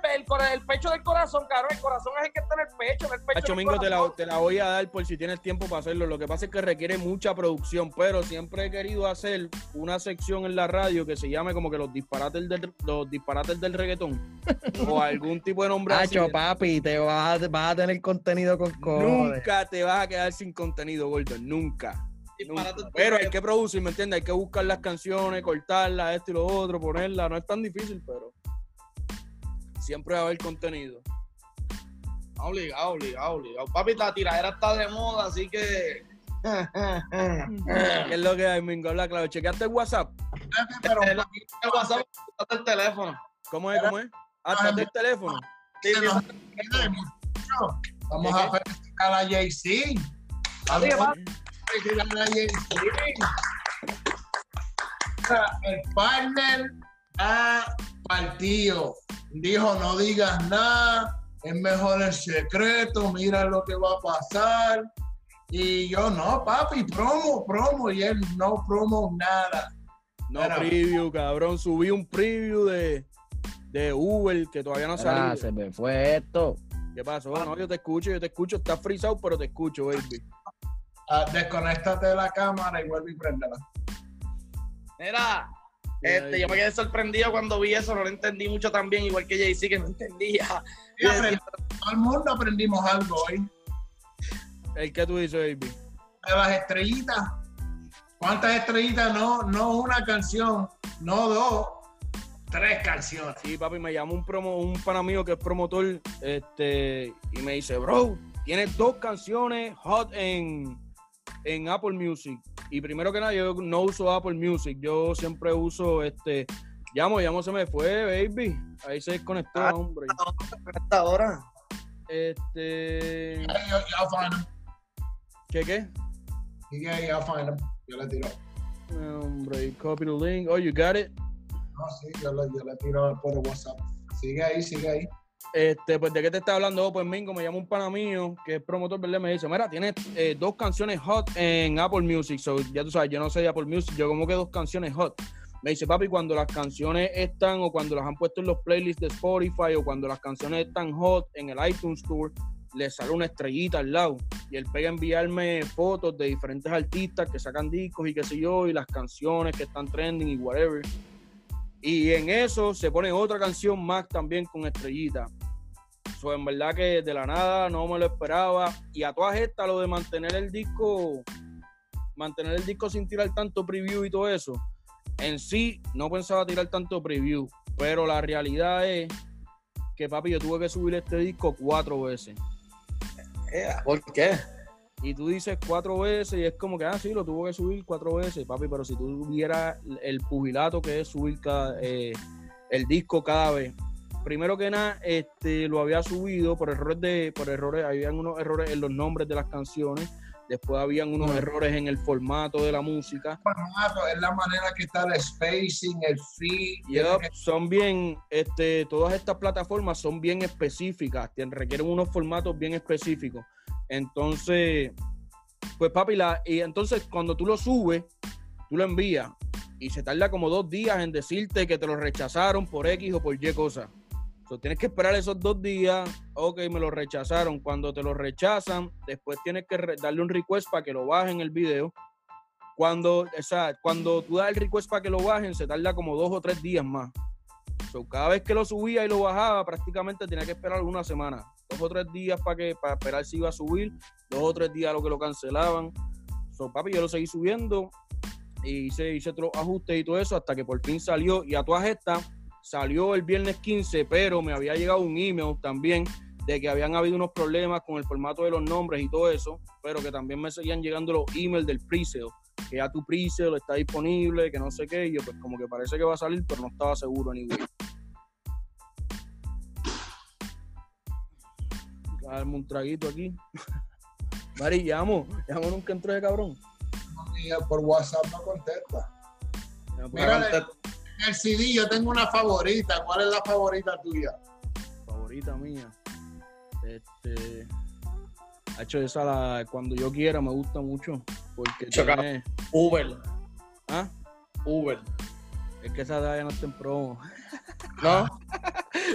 pecho del corazón, cabrón. El corazón es el que está en el pecho, en el pecho. Mingo, te la, corazón. te la voy a dar por si tienes tiempo para hacerlo. Lo que pasa es que requiere mucha producción, pero siempre he querido hacer una sección en la radio que se llame como que los disparates del, los disparates del reggaetón. o algún tipo de nombre así. Hacho, papi, te vas a, vas a tener contenido con cojones. Nunca te vas a quedar sin contenido, gordo. Nunca. Pero hay que producir, ¿me entiendes? Hay que buscar las canciones, cortarlas, esto y lo otro, ponerlas. No es tan difícil, pero siempre va a haber contenido. Obligado, obligado, obligado. Papi, la tiradera está de moda, así que. ¿Qué es lo que hay, Mingo? Habla claro. ¿Chequeaste el WhatsApp? Pero El WhatsApp, el teléfono. ¿Cómo es? ¿Cómo es? Hasta el teléfono. Sí. Vamos ¿Qué, a felicitar a Jay-Z. El partner ha partido. Dijo, no digas nada, es mejor el secreto, mira lo que va a pasar. Y yo, no, papi, promo, promo. Y él, no promo nada. No, preview, cabrón. Subí un preview de, de Uber que todavía no Mira, salido. se me fue esto. ¿Qué pasó? No, yo te escucho, yo te escucho. Estás frisado, pero te escucho, baby. Desconéctate de la cámara y vuelve y préndela. Mira, este, yo me quedé sorprendido cuando vi eso, no lo entendí mucho también, igual que Jay-Z, que no entendía. Y todo el mundo aprendimos algo hoy. ¿El que tú dices, baby? De las estrellitas. ¿Cuántas estrellitas? No, no una canción, no dos, tres canciones. Sí, papi, me llamó un promo, un pana mío que es promotor, este, y me dice, bro, tienes dos canciones hot en, en Apple Music. Y primero que nada, yo no uso Apple Music, yo siempre uso este. Llamo, llamo se me fue, baby. Ahí se desconectó, Ah. hombre. Hasta ahora. Este. Ahí, yo, yo find them. ¿Qué qué? Sigue ahí, I'll find them. Yo le tiro. Hombre, copy the link. Oh, you got it. No, sí, yo le, yo le tiro por el WhatsApp. Sigue ahí, sigue ahí. Este, pues, ¿de qué te está hablando? Oh, pues, Mingo, me llama un pana mío que es promotor, ¿verdad? Me dice, mira, tienes eh, dos canciones hot en Apple Music. So, ya tú sabes, yo no sé de Apple Music, yo como que dos canciones hot. Me dice, papi, cuando las canciones están o cuando las han puesto en los playlists de Spotify o cuando las canciones están hot en el iTunes Store, le sale una estrellita al lado. Y él pega a enviarme fotos de diferentes artistas que sacan discos y qué sé yo, y las canciones que están trending y whatever. Y en eso se pone otra canción más también con estrellita. So, en verdad que de la nada no me lo esperaba. Y a todas estas, lo de mantener el disco, mantener el disco sin tirar tanto preview y todo eso, en sí no pensaba tirar tanto preview. Pero la realidad es que, papi, yo tuve que subir este disco cuatro veces. Eh, ¿Por qué? Y tú dices cuatro veces y es como que, ah, sí, lo tuvo que subir cuatro veces, papi, pero si tú tuvieras el pugilato que es subir cada, eh, el disco cada vez. Primero que nada, este, lo había subido por errores de, por errores, habían unos errores en los nombres de las canciones, después habían unos errores en el formato de la música. Formato, es la manera que está el spacing, el feed. Yup, son bien, este, todas estas plataformas son bien específicas, requieren unos formatos bien específicos. Entonces, Pues papi, la, y entonces cuando tú lo subes, tú lo envías y se tarda como dos días en decirte que te lo rechazaron por X o por Y cosa. So, tienes que esperar esos dos días, ok, me lo rechazaron. Cuando te lo rechazan, después tienes que darle un request para que lo bajen el video. Cuando, o sea, cuando tú das el request para que lo bajen, se tarda como dos o tres días más. So, cada vez que lo subía y lo bajaba, prácticamente tenía que esperar una semana. Dos o tres días para que para esperar si iba a subir, dos o tres días a lo que lo cancelaban. So, papi, yo lo seguí subiendo y hice, hice otros ajustes y todo eso hasta que por fin salió. Y a todas estas salió el viernes 15, pero me había llegado un email también de que habían habido unos problemas con el formato de los nombres y todo eso, pero que también me seguían llegando los emails del pre-sale, que ya tu pre-sale está disponible, que no sé qué, y yo pues como que parece que va a salir, pero no estaba seguro ni güey. Darme un traguito aquí. Mari, llamo, llamo nunca entró de cabrón. Por WhatsApp no contesta. Ya, pues, Aguanta- En el CD yo tengo una favorita. ¿Cuál es la favorita tuya? favorita mía. Este. Ha hecho esa la, cuando yo quiera, me gusta mucho. Porque tiene. Uber, ¿Ah? Uber. Es que esa ya no está en promo. ¿No?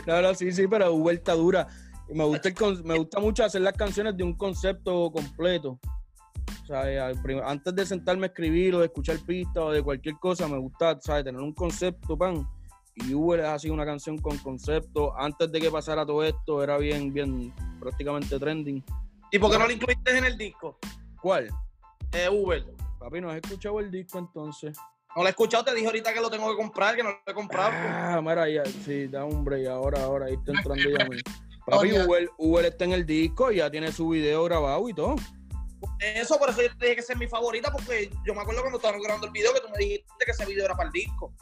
No, no, sí, sí, pero Uber está dura. Y me gusta, el con- me gusta mucho hacer las canciones de un concepto completo. Antes de sentarme a escribir o de escuchar pistas o de cualquier cosa, me gusta, ¿sabes? Tener un concepto, pan. Y Uber es así una canción con concepto. Antes de que pasara todo esto, era bien, bien, prácticamente trending. ¿Y por qué no lo incluiste en el disco? ¿Cuál? Eh, Uber. Papi, no has escuchado el disco entonces. No lo he escuchado, te dije ahorita que lo tengo que comprar, que no lo he comprado. Ah, mira, ya, sí, da un break ahora, ahora, ahí está entrando ya. Papi. Uber, Uber está en el disco y ya tiene su video grabado y todo. Eso, por eso yo te dije que esa es mi favorita, porque yo me acuerdo cuando estábamos grabando el video que tú me dijiste que ese video era para el disco.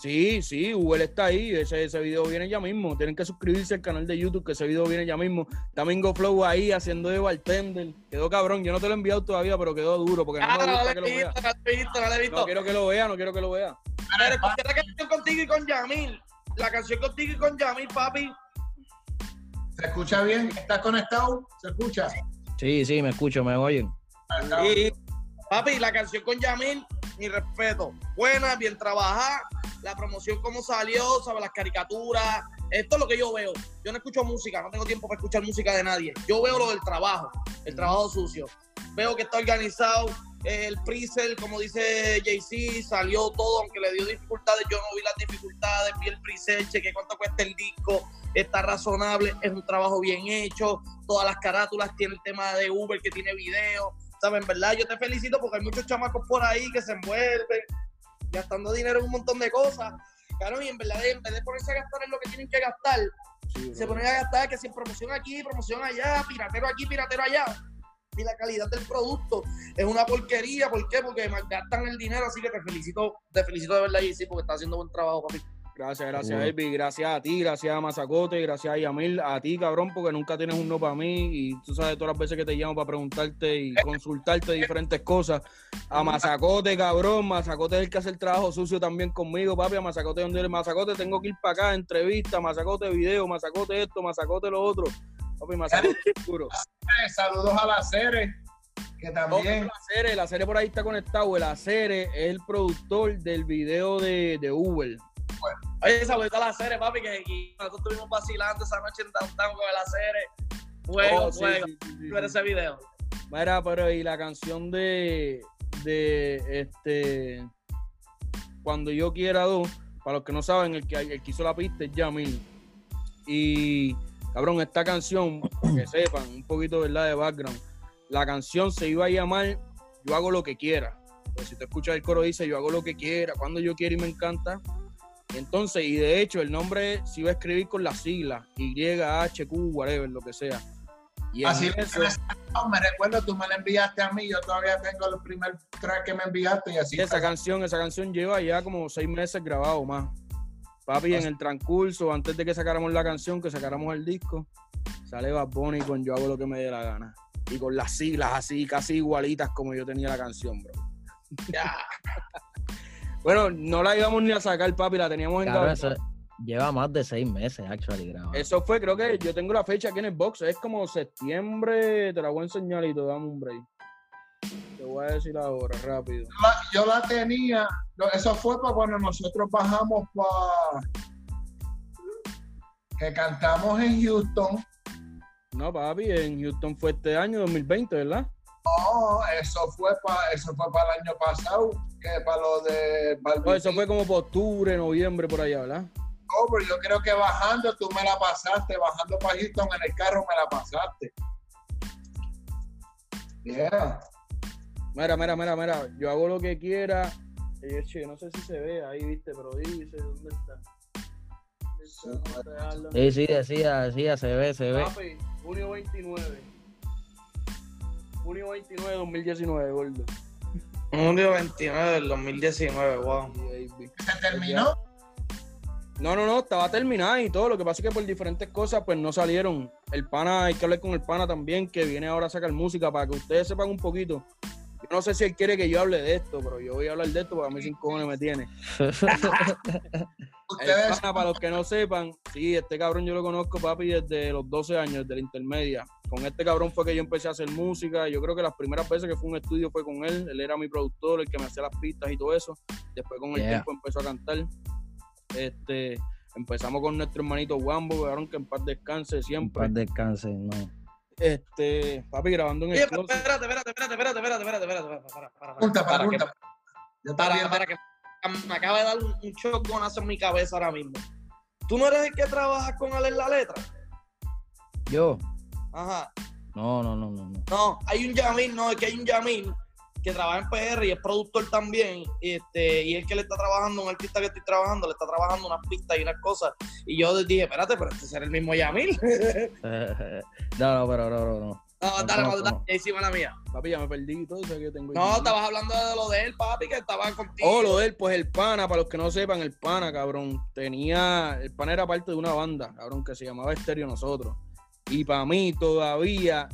Sí, sí, Uber está ahí, ese, ese video viene ya mismo. Tienen que suscribirse al canal de YouTube, que ese video viene ya mismo. Está Mingo Flow ahí haciendo de bartender. Quedó cabrón, yo no te lo he enviado todavía, pero quedó duro, porque no me no, gusta lo que he lo vea. visto, no lo he visto, no lo he visto. No quiero que lo vea, no quiero que lo vea. Pero escuché la canción contigo y con Yamil. La canción contigo y con Yamil, papi. ¿Se escucha bien? ¿Estás conectado? ¿Se escucha? Sí, sí, me escucho, me oyen. Y, papi, la canción con Yamil, mi respeto. Buena, bien trabajada. La promoción, cómo salió, ¿sabes? Las caricaturas. Esto es lo que yo veo. Yo no escucho música, no tengo tiempo para escuchar música de nadie. Yo veo lo del trabajo, el trabajo sucio. Veo que está organizado. El pre como dice Jay-Z, salió todo, aunque le dio dificultades. Yo no vi las dificultades, vi el pre chequé cuánto cuesta el disco. Está razonable, es un trabajo bien hecho. Todas las carátulas tiene el tema de Uber que tiene video. ¿Sabes? En verdad, yo te felicito porque hay muchos chamacos por ahí que se envuelven, gastando dinero en un montón de cosas. Claro, y en verdad, en vez de ponerse a gastar en lo que tienen que gastar, Sí, se ponen a gastar que si promoción aquí, promoción allá, piratero aquí, piratero allá. Y la calidad del producto es una porquería. ¿Por qué? Porque gastan el dinero. Así que te felicito, te felicito de verdad, sí, porque estás haciendo buen trabajo, papi. Gracias, gracias. Elvi. Gracias a ti, gracias a Mazacote, gracias a Yamil, a ti, cabrón, porque nunca tienes un no para mí. Y tú sabes todas las veces que te llamo para preguntarte y consultarte diferentes cosas. A Mazacote, cabrón. Mazacote es el que hace el trabajo sucio también conmigo, papi. A Mazacote, donde eres Mazacote, tengo que ir para acá, entrevista, Mazacote, video, Mazacote esto, Mazacote lo otro. Papi, Mazacote seguro. Saludos a la Cere, que también. la Cere, la Cere por ahí está conectado. El Acere es el productor del video de, de Uber. Oye, saludos a la serie, papi, que nosotros estuvimos vacilando esa noche en Downtown con la serie. Fuego, Oh, sí, fuego. sí, sí, sí, Ver sí. ese video. Mira, pero y la canción de, de este Cuando yo quiera dos, para los que no saben, el que, el que hizo la pista es Yamil. Y cabrón, esta canción, para que sepan, un poquito ¿verdad? de background. La canción se iba a llamar Yo hago lo que quiera. Pues si tú escuchas el coro dice Yo hago lo que quiera, cuando yo quiera y me encanta. Entonces, y de hecho, el nombre se iba a escribir con las siglas, Y, H, Q, whatever, lo que sea. Y Así eso- me recuerdo, tú me la enviaste a mí, yo todavía tengo el primer track que me enviaste y así. Sí, esa canción, esa canción lleva ya como seis meses grabado más. Papi, en el transcurso, antes de que sacáramos la canción, que sacáramos el disco, sale Bad Bunny con Yo hago lo que me dé la gana. Y con las siglas así, casi igualitas como yo tenía la canción, bro. Bueno, no la íbamos ni a sacar, papi, la teníamos en eso lleva más de seis meses, actually, grabado. Eso fue, creo que yo tengo la fecha aquí en el box, es como septiembre, te la voy a enseñar y te damos un break. Voy a decir ahora, rápido. la- yo la tenía, eso fue para cuando nosotros bajamos para que cantamos en Houston. No, papi, en Houston fue este año, 2020, ¿verdad? No, eso fue para eso fue para el año pasado, que para lo de No, Barbie eso fue como por octubre, noviembre, por allá, ¿verdad? No, pero yo creo que bajando tú me la pasaste, bajando para Houston en el carro me la pasaste. Yeah. Mira, mira, mira, mira, yo hago lo que quiera. Eh, che, no sé si se ve ahí, viste, pero dice, ¿dónde está? ¿Dónde está? Sí, sí, decía, decía, se ve, se ve. Papi, junio 29. Junio 29 2019, gordo. Junio 29 del 2019, wow. ¿Se terminó? No, no, no, estaba terminada y todo. Lo que pasa es que por diferentes cosas, pues no salieron. El pana, hay que hablar con el pana también, que viene ahora a sacar música para que ustedes sepan un poquito. No sé si él quiere que yo hable de esto, pero yo voy a hablar de esto porque a mí sin cojones me tiene. El Ustedes, pana, para los que no sepan, sí, este cabrón yo lo conozco, papi, desde los 12 años, desde la intermedia. Con este cabrón fue que yo empecé a hacer música. Yo creo que las primeras veces que fue un estudio fue con él. Él era mi productor, el que me hacía las pistas y todo eso. Después con el Yeah. tiempo empezó a cantar. Este, empezamos con nuestro hermanito Wambo, cabrón, que en paz descanse siempre. Paz descanse, no. Este, papi, grabando en el Espérate, espérate, espérate, espérate, espérate, espérate, espérate, para, para, para, para, para que me acaba de dar un, un choconazo en mi cabeza ahora mismo. ¿Tú no eres el que trabajas con Alex la letra? Yo. Ajá. No, no, no, no. No, no hay un Yamil, no, es que hay un Yamil que trabaja en PR y es productor también. Y, este, y el que le está trabajando, un artista que estoy trabajando, le está trabajando unas pistas y unas cosas. Y yo dije, espérate, pero este será el mismo Yamil. no, no, pero no, no, no. No, No, dale, no, dale, encima la mía. Papi, ya me perdí y todo eso que yo tengo. No, aquí. estabas hablando de lo de él, papi, que estaba contigo. Oh, lo de él, pues el pana, para los que no sepan, el pana, cabrón, tenía, el pana era parte de una banda, cabrón, que se llamaba Estéreo Nosotros. Y para mí todavía,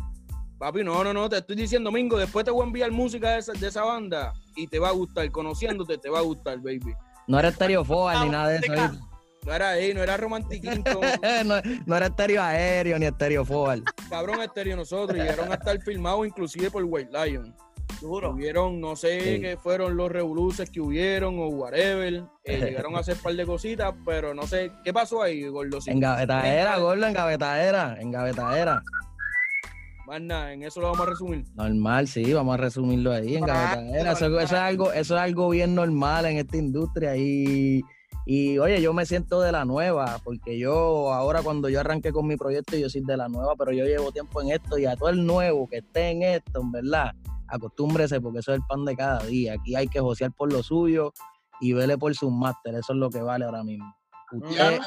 papi, no, no, no, te estoy diciendo, Domingo, después te voy a enviar música de esa, de esa banda y te va a gustar, conociéndote te va a gustar, baby. No era estereofoba ni nada de eso. ¿viste? No era ahí, no era romantiquín, como, no, no era estéreo aéreo ni estereofoba. cabrón, Estéreo Nosotros, llegaron a estar filmados inclusive por White Lion. Duro. Hubieron, no sé Sí. qué fueron los revoluces que hubieron o whatever. eh, llegaron a hacer un par de cositas, pero no sé. ¿Qué pasó ahí, Gordocito? En gavetadera, gordo, en gavetadera, en gavetadera. Más nada, en eso lo vamos a resumir. Normal, sí, vamos a resumirlo ahí, en gavetadera. Eso, eso es algo, eso es algo bien normal en esta industria. Y, y oye, yo me siento de la nueva, porque yo ahora cuando yo arranqué con mi proyecto, yo soy de la nueva, pero yo llevo tiempo en esto y a todo el nuevo que esté en esto, en verdad, acostúmbrese porque eso es el pan de cada día. Aquí hay que josear por lo suyo y vele por sus máster, eso es lo que vale ahora mismo. Usted,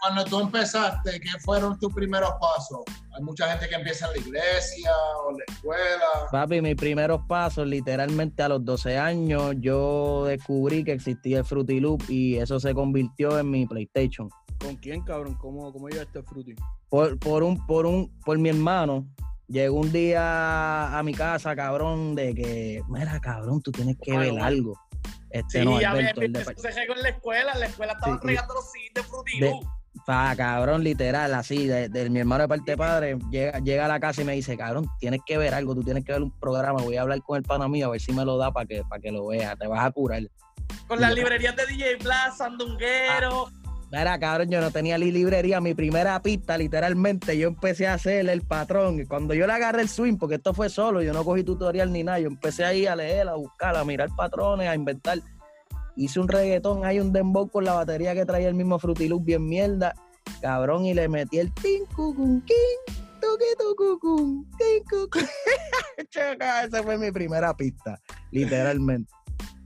cuando tú empezaste, ¿qué fueron tus primeros pasos? Hay mucha gente que empieza en la iglesia o en la escuela. Papi, mis primeros pasos, literalmente a los 12 años, yo descubrí que existía el Fruity Loop y eso se convirtió en mi PlayStation. ¿Con quién, cabrón? ¿Cómo, cómo llega este fruity? Por, por un, por un, por mi hermano, llegó un día a mi casa, cabrón, de que, mira, cabrón, tú tienes que ver algo. Este Sí, no, ya me, el de eso se regó en la escuela, en la escuela estaban Sí, y- regando los CDs de Fruity de- Loop. Pa, cabrón, literal, así, de, de mi hermano de parte de padre, llega, llega a la casa y me dice, cabrón, tienes que ver algo, tú tienes que ver un programa, voy a hablar con el pana mío a ver si me lo da para que, para que lo vea, te vas a curar. Con las librerías de DJ Blast, Sandunguero. Mira, cabrón, yo no tenía ni librería, mi primera pista, literalmente, yo empecé a hacer el patrón. Y cuando yo le agarré el swing, porque esto fue solo, yo no cogí tutorial ni nada, yo empecé ahí a leer, a buscar, a mirar patrones, a inventar. Hice un reggaetón, hay un dembow con la batería que traía el mismo Fruity Loop bien mierda, cabrón, y le metí el tin, cucun, kin, tuki, tucucun, tin, cucun. Esa fue mi primera pista, literalmente.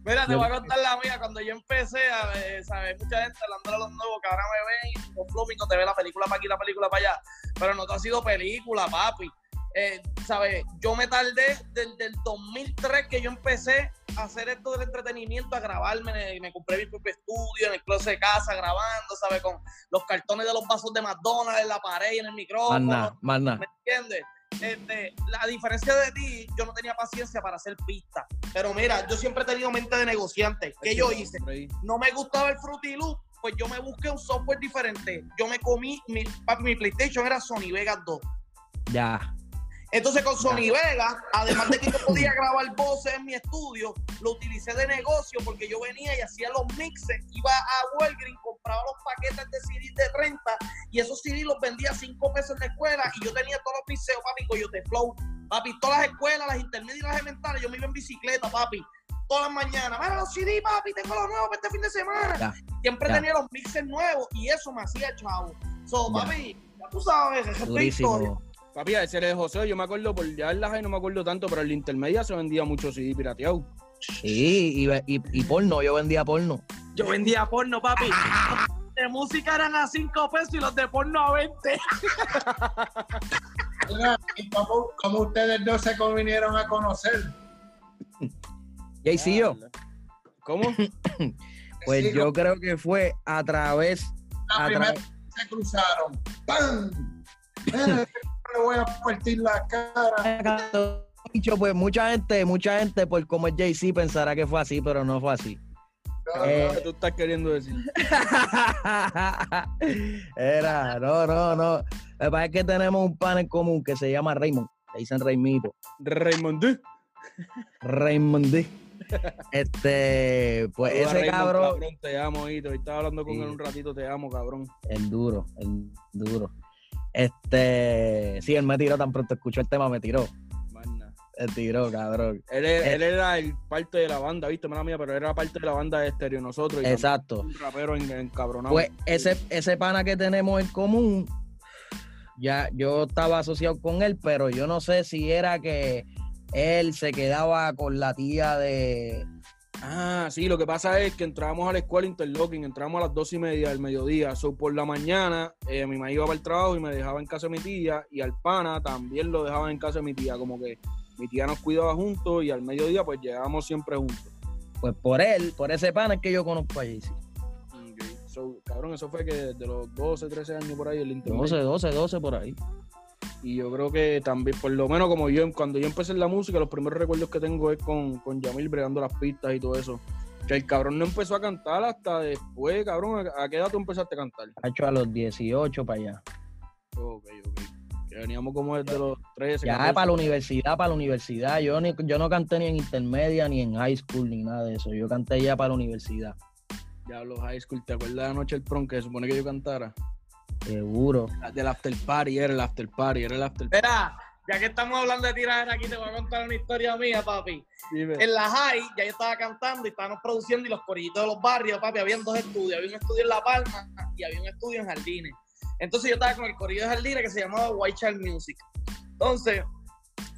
Mira, te voy a contar la mía. Cuando yo empecé a ver, ¿sabes? Mucha gente hablando de los nuevos que ahora me ven y con Flómico te ve la película para aquí, la película para allá. Pero no te ha sido película, papi. Eh, ¿Sabes? Yo me tardé desde el 2003 que yo empecé a hacer esto del entretenimiento, a grabarme. Me, compré mi propio estudio en el closet de casa grabando, ¿sabes? Con los cartones de los vasos de McDonald's en la pared y en el micrófono. más nada. ¿Me entiendes? Este, la diferencia de ti, yo no tenía paciencia para hacer pistas. Pero mira, yo siempre he tenido mente de negociante. ¿Qué yo hice? No me gustaba el Fruity Loop, pues yo me busqué un software diferente. Yo me comí, mi, mi PlayStation era Sony Vegas 2. Ya. Entonces con Sony Vega, además de que yo podía grabar voces en mi estudio, lo utilicé de negocio porque yo venía y hacía los mixes, iba a Walgreens, compraba los paquetes de CD de renta y esos CD los vendía a 5 pesos en la escuela y yo tenía todos los mixeos, papi, Coyote Flow, papi, todas las escuelas, las intermedias y las elementales, yo me iba en bicicleta, papi, todas las mañanas, mira los CD, papi, tengo los nuevos para este fin de semana. Ya, Siempre ya. tenía los mixes nuevos y eso me hacía chavo. So, Ya. papi, ya tú sabes, esa es la historia. Papi, ese era de José, yo me acuerdo por ya en la no me acuerdo tanto, pero en la intermedia se vendía mucho CD pirateado. Sí, y, y, y porno, yo vendía porno. Yo vendía porno, papi. De música eran a 5 pesos y los de porno a 20. Mira, ¿y cómo, cómo ustedes dos se convinieron a conocer? JC y yo, ¿Cómo? pues Sí, yo creo que fue a través, La a primera que se cruzaron. ¡Pam! Le voy a partir la cara. dicho, pues mucha gente, mucha gente por como es JC pensará que fue así, pero no fue así. Eh, ¿Qué tú estás queriendo decir? Era, no, no, no. Pasa es que tenemos un pan en común que se llama Raymond. Le dicen Raymito. Raymond. Raymond. Este, pues Saluda, ese Raymond, cabrón, Te amo, Hito. Estaba hablando con Sí. él un ratito, te amo, cabrón. el duro, el duro. Este, sí, él me tiró tan pronto escuchó el tema, me tiró. Nada. Me tiró, cabrón. Él, Eh. él era el parte de la banda, ¿viste? Mala mía, pero era parte de la banda de Estéreo Nosotros. y Exacto. Un rapero en, encabronado. Pues ese, ese pana que tenemos en común, ya yo estaba asociado con él, pero yo no sé si era que él se quedaba con la tía de. Ah, sí, lo que pasa es que entrábamos a la escuela interlocking, entramos a las dos y media del mediodía. So, por la mañana, eh, mi mamá iba para el trabajo y me dejaba en casa de mi tía, y al pana también lo dejaba en casa de mi tía. Como que mi tía nos cuidaba juntos y al mediodía, pues llegábamos siempre juntos. Pues por él, por ese pana es que yo conozco a JC. Ok. So, cabrón, eso fue que desde los 12, 13 años por ahí el internet. 12, 12, 12 por ahí. Y yo creo que también, por lo menos como yo, cuando yo empecé en la música, los primeros recuerdos que tengo es con, con Yamil bregando las pistas y todo eso. Que el cabrón no empezó a cantar hasta después, cabrón. ¿A qué edad tú empezaste a cantar? Ha hecho a los 18 para allá. Ok, ok. Que veníamos como desde los 13. Ya 14. para la universidad, para la universidad. Yo, ni, yo no canté ni en intermedia, ni en high school, ni nada de eso. Yo canté ya para la universidad. Ya los high school, ¿te acuerdas de la noche del prom que se supone que yo cantara? Seguro. Del after party, era el after party, era el after party. Mira, ya que estamos hablando de tiradera aquí, te voy a contar una historia mía, papi. Dime. En la high, ya yo estaba cantando y estábamos produciendo y los corillitos de los barrios, papi, habían dos estudios. Había un estudio en La Palma y había un estudio en Jardines. Entonces yo estaba con el corillo de Jardines que se llamaba White Child Music. Entonces,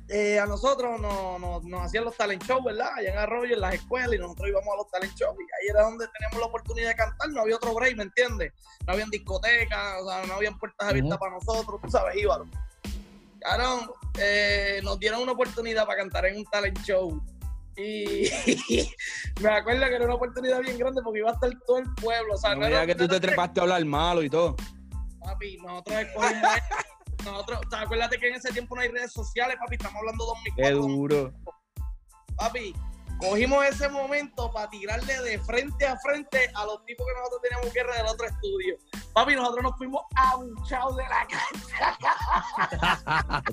eh, a nosotros nos, nos- nos hacían los talent shows, ¿verdad? Allá en Arroyo, en las escuelas, y nosotros íbamos a los talent shows. Y ahí era donde teníamos la oportunidad de cantar. No había otro break, ¿me entiendes? No habían discotecas, o sea, no habían puertas abiertas para nosotros, tú sabes, íbamos. Cabrón, eh, nos dieron una oportunidad para cantar en un talent show. Y me acuerdo que era una oportunidad bien grande porque iba a estar todo el pueblo. O sea, No no era- que tú te trepaste a hablar malo y todo. Papi, nosotros escogimos. Nosotros, o sea, acuérdate que en ese tiempo no hay redes sociales, papi. Estamos hablando de Qué 2004. duro. Papi, cogimos ese momento para tirarle de frente a frente a los tipos que nosotros teníamos guerra del otro estudio. Papi, nosotros nos fuimos abuchados de la cancha.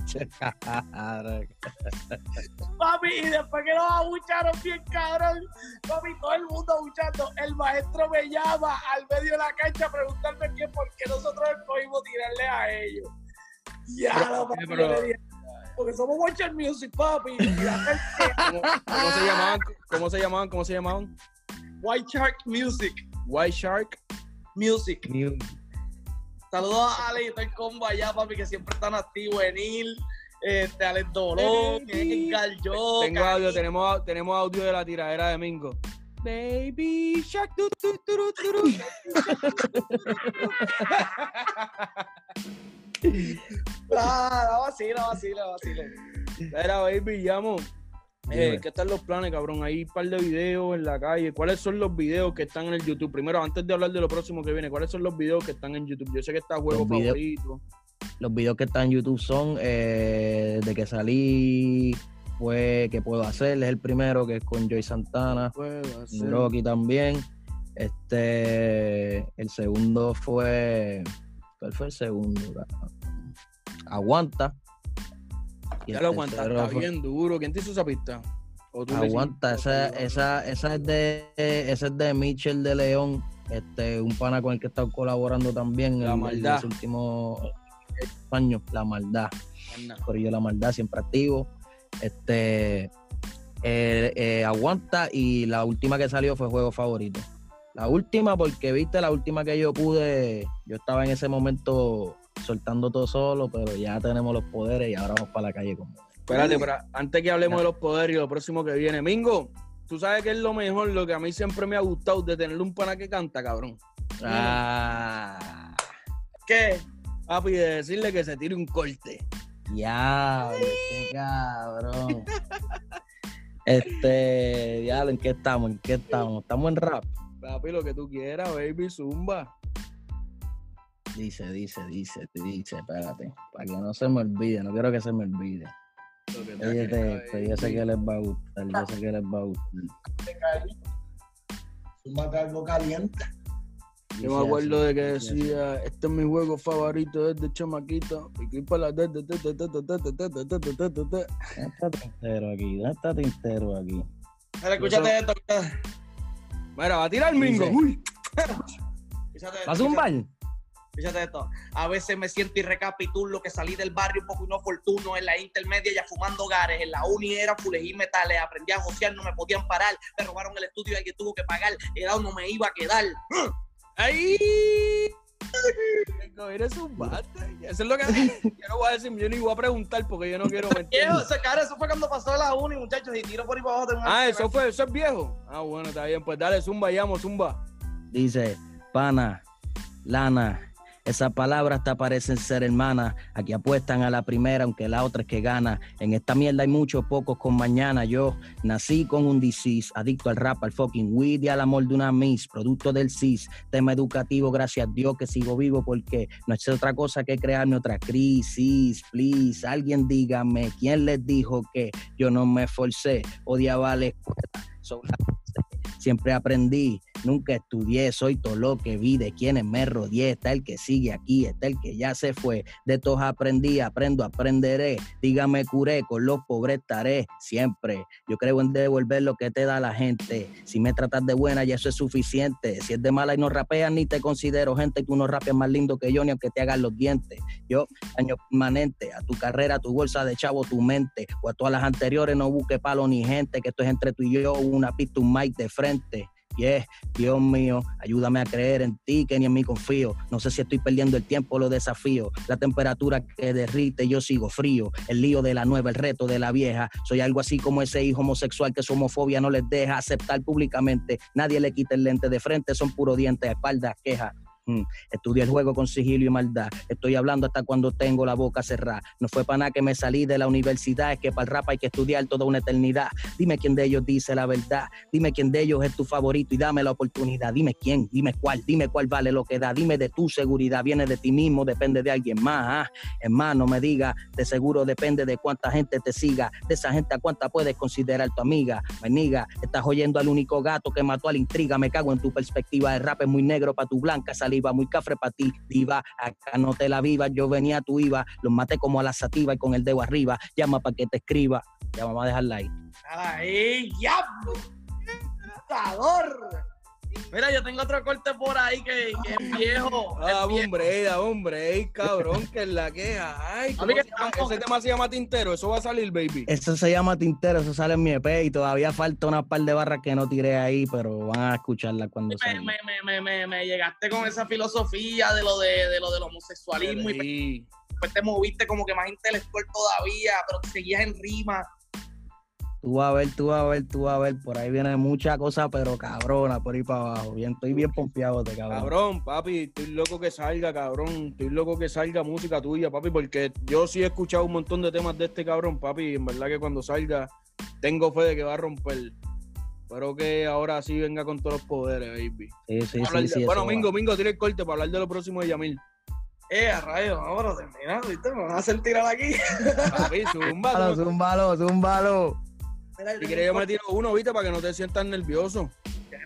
Papi, y después que nos abucharon bien cabrón, papi, todo el mundo abuchando. El maestro me llama al medio de la cancha a preguntarme que por qué nosotros escogimos tirarle a ellos. Ya, lo papi, pero- yo le dije, porque somos Watcher Music, papi. ¿Cómo, cómo se llamaban? ¿Cómo se llamaban? ¿Cómo se llamaban? White Shark Music. White Shark. Music. Saludos a Ale y todo el combo allá, papi, que siempre están activos en Il, este, Alex Dolón. Edgar Yo, Tengo audio, tenemos, tenemos audio de la tiradera de Mingo. Baby Shark. tu, tu. Ah, no, vacila, vacila, vacila. Mira, baby, llamo. Eh. ¿Qué están los planes, cabrón? Hay un par de videos en la calle. ¿Cuáles son los videos que están en el YouTube? Primero, antes de hablar de lo próximo que viene, ¿cuáles son los videos que están en YouTube? Yo sé que está juego Los favorito. Los videos que están en YouTube son eh, de que salí, fue que puedo hacer, es el primero que es con Joy Santana. Rocky también. Este, el segundo fue, ¿cuál fue el segundo? cabrón? Aguanta. Y Ya lo aguanta, tercero está bien duro. ¿Quién te hizo esa pista? ¿O tú le Aguanta, esa, esa, esa es de esa es de Mitchell de León, este, un pana con el que he estado colaborando también La en, maldad. los últimos años, la maldad. Anda. Corillo la maldad, siempre activo. Este eh, eh, aguanta y la última que salió fue juego favorito. La última, porque viste, la última que yo pude, yo estaba en ese momento soltando todo solo, pero ya tenemos los poderes y ahora vamos para la calle con Espérate, pero antes que hablemos de los poderes y lo próximo que viene. Mingo, tú sabes que es lo mejor, lo que a mí siempre me ha gustado de tener un pana que canta, cabrón. Ah, ¿Qué? Papi, de decirle que se tire un corte. diablo, qué cabrón. Este, diablo, ¿en qué estamos? ¿En qué estamos? ¿Estamos en rap? Papi, lo que tú quieras, baby, zumba. Dice, dice, dice, dice, espérate. Para que no se me olvide, no quiero que se me olvide. Oye, esto, yo sé que les va a gustar, yo sé que les va a gustar. Súmate algo caliente. Yo me acuerdo de que decía, este es mi juego favorito desde chamaquito. Piquí para la tete. Está tintero aquí, está tintero aquí? Mira, escúchate esto. Mira, va a tirar el mingo. Uy. ¿Vas a zumbar? Fíjate esto, a veces me siento y recapitulo que salí del barrio un poco inoportuno, en la intermedia ya fumando gares, en la uni era fulejí metales, aprendí a josear, no me podían parar, me robaron el estudio y alguien tuvo que pagar, era no me iba a quedar. ¡Ahí! Eres un bate. Eso es lo que yo no voy a decir, yo ni voy a preguntar porque yo no quiero mentir. Viejo, ese cara, eso fue cuando pasó la uni, muchachos, y tiro por ahí para abajo de un Ah, eso fue, eso es viejo. Ah, bueno, está bien. Pues dale, zumba, llamo, zumba. Dice, pana, lana. Esas palabras te parecen ser hermanas. Aquí apuestan a la primera, aunque la otra es que gana. En esta mierda hay muchos pocos con mañana. Yo nací con un disease, adicto al rap, al fucking weed y al amor de una miss, producto del CIS. Tema educativo, gracias a Dios que sigo vivo porque no es otra cosa que crearme otra crisis. Please, alguien dígame quién les dijo que yo no me esforcé, odiaba la escuela. La Siempre aprendí, nunca estudié, soy todo lo que vi, de quienes me rodeé, está el que sigue aquí, está el que ya se fue, de todos aprendí, aprendo, aprenderé, dígame curé, con los pobres estaré siempre. Yo creo en devolver lo que te da la gente, si me tratas de buena ya eso es suficiente, si es de mala y no rapeas ni te considero gente, tú no rapeas más lindo que yo ni aunque te hagan los dientes. Yo, daño permanente, a tu carrera, a tu bolsa de chavo, tu mente, o a todas las anteriores no busque palo ni gente, que esto es entre tú y yo, una pista, un de frente. Yeah, Dios mío, ayúdame a creer en ti, que ni en mí confío. No sé si estoy perdiendo el tiempo o lo desafío. La temperatura que derrite, yo sigo frío. El lío de la nueva, el reto de la vieja. Soy algo así como ese hijo homosexual que su homofobia no les deja aceptar públicamente. Nadie le quita el lente de frente, son puro dientes, espaldas, quejas. Mm, Estudié el juego con sigilo y maldad. Estoy hablando hasta cuando tengo la boca cerrada. No fue para nada que me salí de la universidad, es que para el rap hay que estudiar toda una eternidad. Dime quién de ellos dice la verdad. Dime quién de ellos es tu favorito y dame la oportunidad. Dime quién, dime cuál, dime cuál vale lo que da. Dime de tu seguridad, viene de ti mismo, depende de alguien más. ah. Es más, no me diga, de seguro depende de cuánta gente te siga. De esa gente a cuánta puedes considerar tu amiga. Meniga, estás oyendo al único gato que mató a la intriga. Me cago en tu perspectiva. El rap es muy negro para tu blanca saliva, muy cafre para ti, diva. Acá no te la viva, yo venía, tú iba. Los maté como a la sativa y con el dedo arriba. Llama para que te escriba. Ya vamos a dejarla ahí. ¡Ahí, ya! Mira, yo tengo otro corte por ahí que, que es viejo. es Ah, viejo. hombre, hombre, cabrón, que es la queja. Ay, ¿cómo Papi, que se llama? ese tema se llama Tintero, eso va a salir, baby. Eso se llama Tintero, eso sale en mi EP y todavía falta una par de barras que no tiré ahí, pero van a escucharla cuando me, salga. me, me, me, me, me llegaste con esa filosofía de lo de, de lo del homosexualismo y después te moviste como que más intelectual todavía, pero te seguías en rima. Tú vas a ver, tú vas a ver, tú vas a ver. Por ahí viene mucha cosa, pero cabrona, por ahí para abajo. Bien, estoy bien pompeado de cabrón. Cabrón, papi, estoy loco que salga, cabrón. Estoy loco que salga música tuya, papi, porque yo sí he escuchado un montón de temas de este cabrón, papi. Y en verdad que cuando salga, tengo fe de que va a romper. Espero que ahora sí venga con todos los poderes, baby. Sí, sí, sí, de- sí. bueno. Mingo, Mingo, tira el corte para hablar de lo próximo de Yamil. Eh, a rayos, ahora termina, ¿viste? Me van a hacer tirar aquí. Papi, zumba. Zúmbalo, zúmbalo, zúmbalo. Mira, Si quieres yo me tiro uno, viste, para que no te sientas nervioso.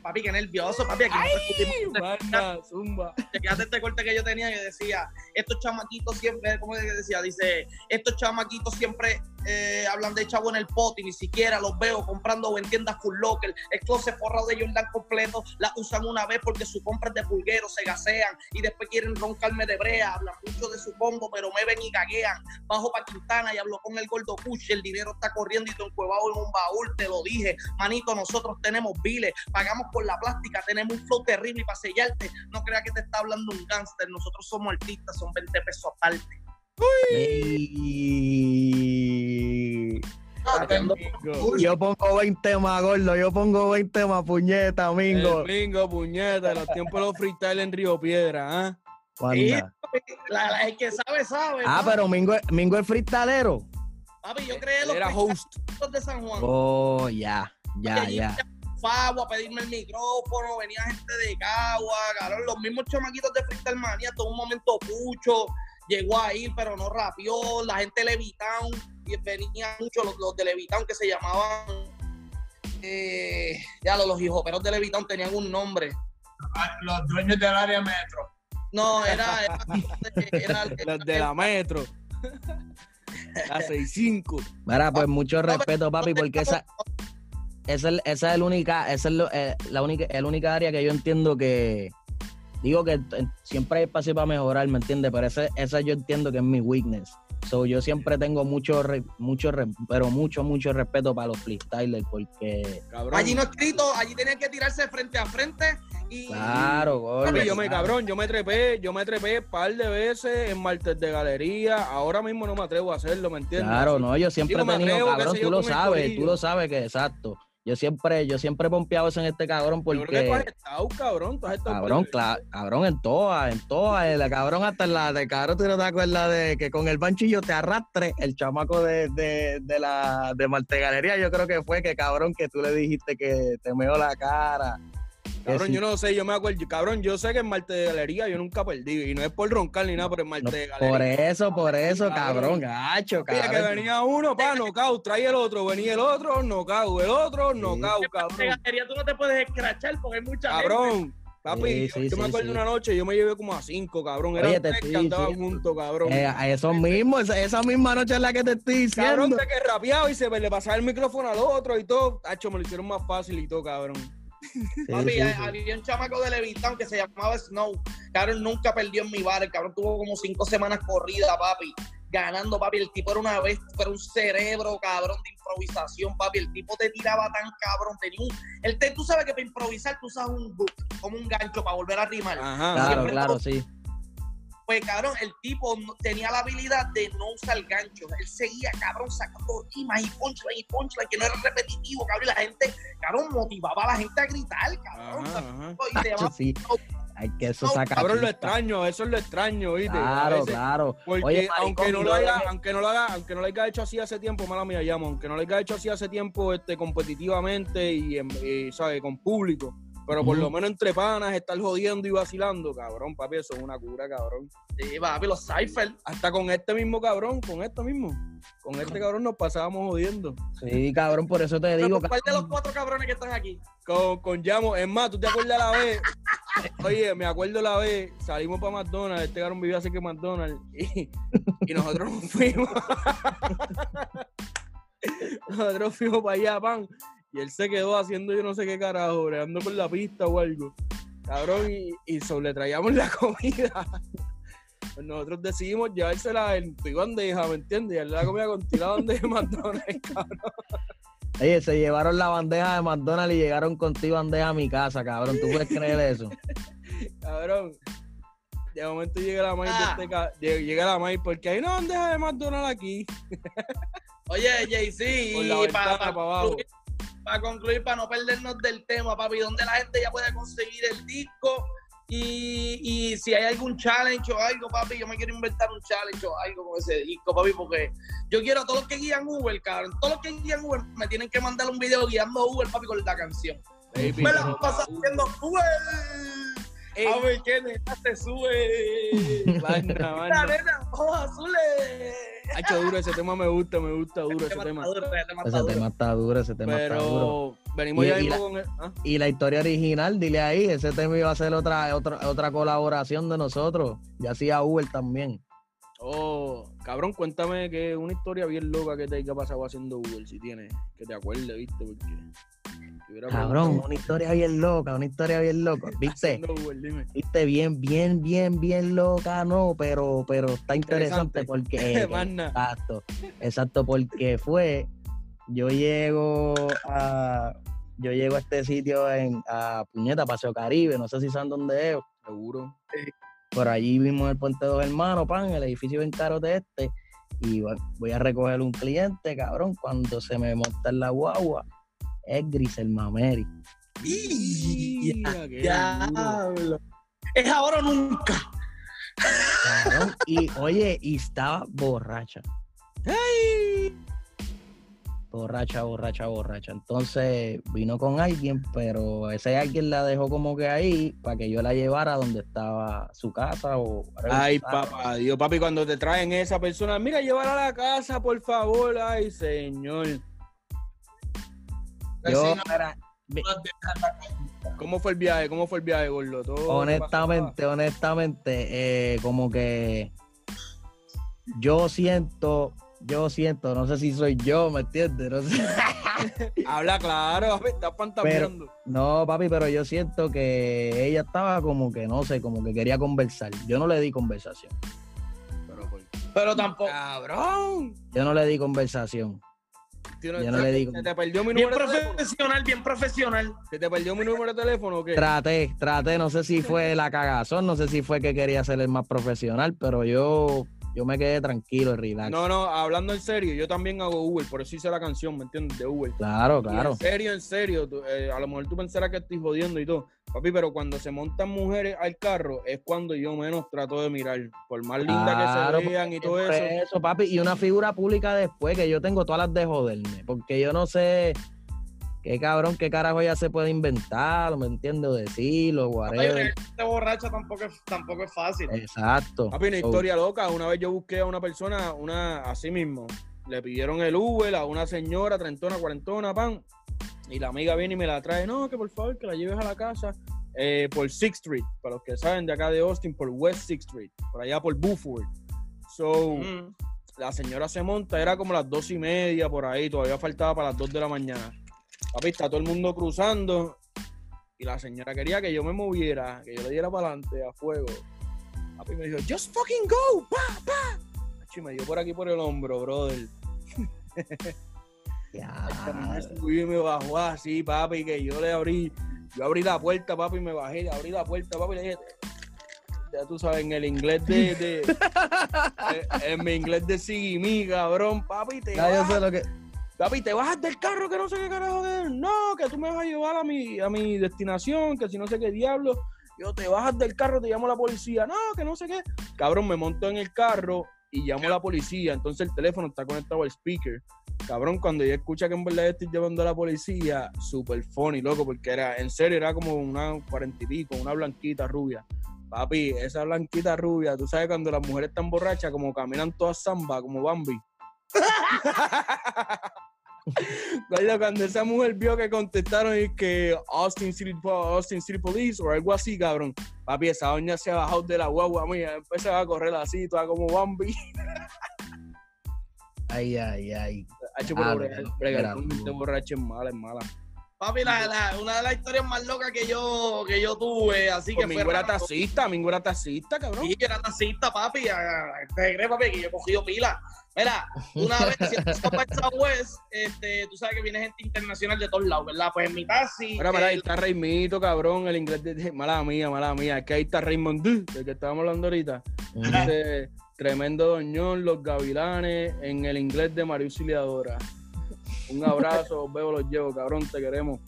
Papi, que nervioso, papi. Aquí no discutimos. Manda, zumba. Chequeate este corte que yo tenía que decía, estos chamaquitos siempre, ¿cómo que decía? Dice, estos chamaquitos siempre eh, hablan de chavo en el pot y ni siquiera los veo comprando o en tiendas full local. El closet forrado de Jordan completo, la usan una vez porque su compra es de pulguero, se gasean y después quieren roncarme de brea. Hablan mucho de su combo, pero me ven y gaguean. Bajo pa' Quintana y hablo con el gordo Kush. El dinero está corriendo y te encuevado en un baúl, te lo dije. Manito, nosotros tenemos biles, pagamos por la plástica, tenemos un flow terrible para sellarte, no creas que te está hablando un gángster. Nosotros somos artistas, son 20 pesos aparte. Atento. Yo pongo 20 más, gordo. Yo pongo 20 más, puñeta, mingo. El bingo, puñeta, los tiempos de los freestyle en Río Piedra, ¿ah? Anda. La- la- el que sabe, sabe. Ah, papi. pero Mingo, Mingo es freestalero. Papi, yo creé los era host. de San Juan. Oh, ya, ya, ya. Favo a pedirme el micrófono, venía gente de Cagua, cabrón, los mismos chamaquitos de Freestyle Manía, todo un momento Pucho, llegó a ir, pero no rapió, la gente de Levitown, y venían muchos los, los de Levitown que se llamaban, eh, ya los, los hijoperos de Levitown tenían un nombre. Ah, Los dueños del área metro. No, era, era, era- Los de la metro. La 65. Mira, pues mucho respeto, papi, porque esa, esa, es- esa es la única, esa es lo- eh, la única, el única área que yo entiendo que digo que siempre hay espacio para mejorar, ¿me entiendes? Pero esa, esa yo entiendo que es mi weakness. So, yo siempre tengo mucho, re- mucho, re- pero mucho, mucho respeto para los freestylers porque, Cabrón. allí no escrito, allí tenían que tirarse frente a frente y claro, yo me claro. cabrón, yo me trepé, yo me trepé un par de veces en martes de galería. Ahora mismo no me atrevo a hacerlo, ¿me entiendes? Claro, Así- no, yo siempre he tenido, cabrón, tú lo sabes, tú lo sabes que exacto. Yo siempre, yo siempre he pompeado eso en este cabrón Yo creo que tú has porque, estado, cabrón. Tú has estado cabrón, cabrón, en todas, en todas, en la cabrón hasta en la de cabrón, tú no te acuerdas de que con el banchillo te arrastre el chamaco de, de, de la de Marte Galería, yo creo que fue que cabrón que tú le dijiste que te meó la cara. Cabrón, yo no sé, yo me acuerdo. Cabrón, yo sé que en martes de galería yo nunca perdí. Y no es por roncar ni nada, pero en martes no, de galería. por eso, por eso, Cabrón. cabrón, gacho, Mira que cabrón. venía uno, pa, knockout, trae el otro, venía el otro, knockout, el otro, knockout, de cabrón. galería tú no te puedes escrachar porque hay mucha gente. Cabrón. Papi, Sí, yo, sí, yo me sí, acuerdo sí. una noche, yo me llevé como a cinco, cabrón. Eran Oye, te tres que estoy andaban juntos, cabrón. Eh, eso mismo, esa, esa misma noche es la que te estoy Cabrón, diciendo. de que rapeaba y se le pasaba el micrófono al otro y todo. Tacho, me lo hicieron más fácil y todo, cabrón. Sí, Papi, sí, hay- sí. había un chamaco de Levitown que se llamaba Snow. Cabrón nunca perdió en mi bar. El cabrón tuvo como cinco semanas corrida, papi. Ganando, papi. El tipo era una vez, era un cerebro, cabrón, de improvisación, papi. El tipo te tiraba tan cabrón. Tenía un. El te, tú sabes que para improvisar tú usas un hook, como un gancho para volver a rimar. Ajá. Claro, claro, todo- sí. Pues, cabrón, el tipo no- tenía la habilidad de no usar ganchos. Él seguía, cabrón, sacando rimas y punchline y punchline, que no era repetitivo, cabrón. Y la gente, cabrón, motivaba a la gente a gritar, cabrón. Ajá, ajá. Y te sí. Hay que eso No, saca. Cabrón, lo extraño, eso es lo extraño, ¿viste? Claro, veces- claro. Porque Oye, aunque no lo haya, aunque no lo haga, aunque no lo haya hecho así hace tiempo, mala mía llamo, aunque no lo haya hecho así hace tiempo, este, competitivamente y, en- y, ¿sabes? con público. Pero por Ujú. lo menos entre panas, estar jodiendo y vacilando, cabrón, papi, eso es una cura, cabrón. Sí, papi, los Cypher. Hasta con este mismo cabrón, con esto mismo. Con este cabrón nos pasábamos jodiendo. Sí, cabrón, por eso te digo. ¿Cuál de los cuatro cabrones que están aquí? Con, con Llamo, es más, ¿tú te acuerdas la vez? Oye, me acuerdo la vez, salimos para McDonald's, este cabrón vivía así que McDonald's, y, y nosotros nos fuimos. nosotros fuimos para allá, pan, y él se quedó haciendo yo no sé qué carajo, bregando con la pista o algo. Cabrón, y, y traíamos la comida. Pues nosotros decidimos llevársela en tu bandeja, ¿me entiendes? Y darle la comida con la bandeja de McDonald's, cabrón. Oye, se llevaron la bandeja de McDonald's y llegaron con tu bandeja a mi casa, cabrón. ¿Tú puedes creer eso? Cabrón. De momento llega la maíz Ah. de este ca- llega, la maíz, porque hay una bandeja de McDonald's aquí. Oye, Jay-Z, y para para abajo. Para concluir, para no perdernos del tema, papi, ¿dónde la gente ya puede conseguir el disco? Y, y si hay algún challenge o algo, papi, yo me quiero inventar un challenge o algo con ese disco, papi, porque yo quiero a todos los que guían Uber, cabrón, todos los que guían Uber me tienen que mandar un video guiando Uber, papi, con la canción. Baby, Me la paso haciendo Uber. Ey, A ver qué neta se sube. vaina, La vaina. nena, ojos azules. Ha hecho duro ese tema, me gusta, me gusta duro ese tema. está duro, ese tema está duro. ese tema está duro. Pero venimos Y- ya y la- con el. ¿ah? Y la historia original, dile ahí, ese tema iba a ser otra, otra, otra colaboración de nosotros. Y hacía Uber también. Oh, cabrón, cuéntame que una historia bien loca que te haya pasado haciendo Uber, si tienes, que te acuerdes, ¿viste? Porque. Cabrón, una historia bien loca, una historia bien loca. ¿Viste? haciendo Uber, dime. Viste, bien, bien, bien, bien loca, no, pero, pero está interesante, Interesante. porque. eh, exacto, exacto, porque fue. Yo llego a. Yo llego a este sitio en a Puñeta, Paseo Caribe, no sé si saben dónde es. Seguro. Por allí vimos el Puente Dos Hermanos, pan, el edificio bien caro de este. Y voy a recoger un cliente, cabrón. Cuando se me monta en la guagua, es Grisel Mameri. Duro. Diablo. Es ahora o nunca. Cabrón, y oye, y estaba borracha. Borracha, borracha, borracha. Entonces vino con alguien, pero ese alguien la dejó como que ahí para que yo la llevara donde estaba su casa o. Ay, papá, Dios, papi, cuando te traen esa persona, mira, llévala a la casa, por favor. Ay, señor. Yo. ¿Cómo fue el viaje? ¿Cómo fue el viaje, Gordo? ¿Todo te honestamente, honestamente, eh, como que yo siento, yo siento, no sé si soy yo, ¿me entiendes? No, sé. Habla claro, papi, estás pantameando. No, papi, pero yo siento que ella estaba como que, no sé, como que quería conversar. Yo no le di conversación. Pero, tampoco. ¡Cabrón! Yo no le di conversación. Tío, Yo no le digo. ¿Se te perdió mi Bien número de teléfono? profesional, bien profesional. ¿Se te perdió mi número de teléfono o qué? Traté, traté, no sé si fue la cagazón, no sé si fue que quería ser el más profesional, pero yo, yo me quedé tranquilo relax. No, no, hablando en serio, yo también hago Uber, por eso hice la canción, ¿me entiendes? De Uber. Claro, Y claro. En serio, en serio, tú, eh, a lo mejor tú pensarás que estoy jodiendo y todo. Papi, pero cuando se montan mujeres al carro es cuando yo menos trato de mirar. Por más linda Claro, que se vean y todo Siempre eso. papi. Y una figura pública después, que yo tengo todas las de joderme. Porque yo no sé qué cabrón, qué carajo ella se puede inventar, ¿me entiendes? O decir, o Ay, whatever. Este borracha tampoco es, tampoco es fácil. Exacto. Papi, una So, historia loca. Una vez yo busqué a una persona, una así mismo. Le pidieron el Uber a una señora, trentona, cuarentona, pan. Y la amiga viene y me la trae. No, que por favor, que la lleves a la casa. eh, por Sixth Street. Para los que saben de acá de Austin, por West Sixth Street. Por allá por Buford. So, Mm. la señora se monta, era como las dos y media por ahí, todavía faltaba para las dos de la mañana. Papi, está todo el mundo cruzando y la señora quería que yo me moviera, que yo le diera para adelante a fuego. Papi me dijo, just fucking go, pa, pa. Achi, me dio por aquí por el hombro, brother. subí y me bajó así, papi, que yo le abrí, yo abrí la puerta, papi, me bajé, le abrí la puerta, papi, le dije, ya tú sabes, en el inglés de, de en mi inglés de Sigimi, cabrón, papi, te Ya yo bajas, sé lo que. Papi, te bajas del carro, que no sé qué carajo de no, que tú me vas a llevar a mi, a mi destinación, que si no sé qué diablo, yo te bajas del carro, te llamo a la policía, no, que no sé qué, cabrón, me monto en el carro y llamo a la policía, entonces el teléfono está conectado al speaker, cabrón, cuando ella escucha que en verdad estoy llevando a la policía, super funny, loco, porque era, en serio, era como una cuarenta y pico, una blanquita rubia. Papi, esa blanquita rubia, tú sabes cuando las mujeres están borrachas, como caminan todas samba, como Bambi. Cuando esa mujer vio que contestaron y que Austin City, Austin City Police o algo así, cabrón. Papi, esa doña se ha bajado de la guagua mía, empezó a correr así, toda como Bambi. Ay, ay, ay. Hecho por Ah, gente borracha es mala, es mala. Papi, la, la- una de las historias más locas que yo, que yo tuve, así que Con fue Mingo era taxista, Mingo era taxista, cabrón. Sí, yo era taxista, papi. a- a- ¿Te crees, papi? Que yo he cogido pila. Mira, una vez si estás para el Southwest, este, tú sabes que viene gente internacional de todos lados, ¿verdad? Pues en mi taxi. Mira, mira, ahí está Raimito, cabrón, el inglés de, mala mía, mala mía. Es que ahí está Raymond del que estábamos hablando ahorita. Dice, tremendo doñón, los gavilanes, en el inglés de María Auxiliadora. Un abrazo, veo, los llevo, cabrón, te queremos.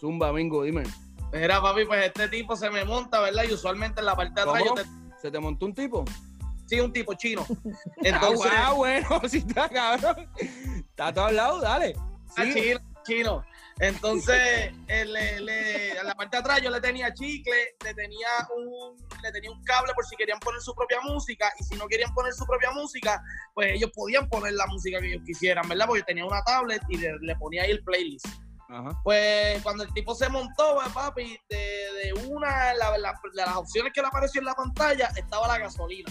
Zumba, Mingo, dime. Mira, papi, pues este tipo se me monta, ¿verdad? Y usualmente en la parte de atrás yo te. ¿Se te montó un tipo? Sí, un tipo chino. Entonces, Entonces, ah, bueno, si está cabrón. Está a todos lados, dale. Ah, Sí. chino, chino. Entonces, él le- le- a la parte de atrás yo le tenía chicle, le tenía un, le tenía un cable por si querían poner su propia música, y si no querían poner su propia música, pues ellos podían poner la música que ellos quisieran, ¿verdad? Porque yo tenía una tablet y le, le ponía ahí el playlist. Ajá. Pues cuando el tipo se montó, pues, papi, de, de una la- la- de las opciones que le apareció en la pantalla estaba la gasolina.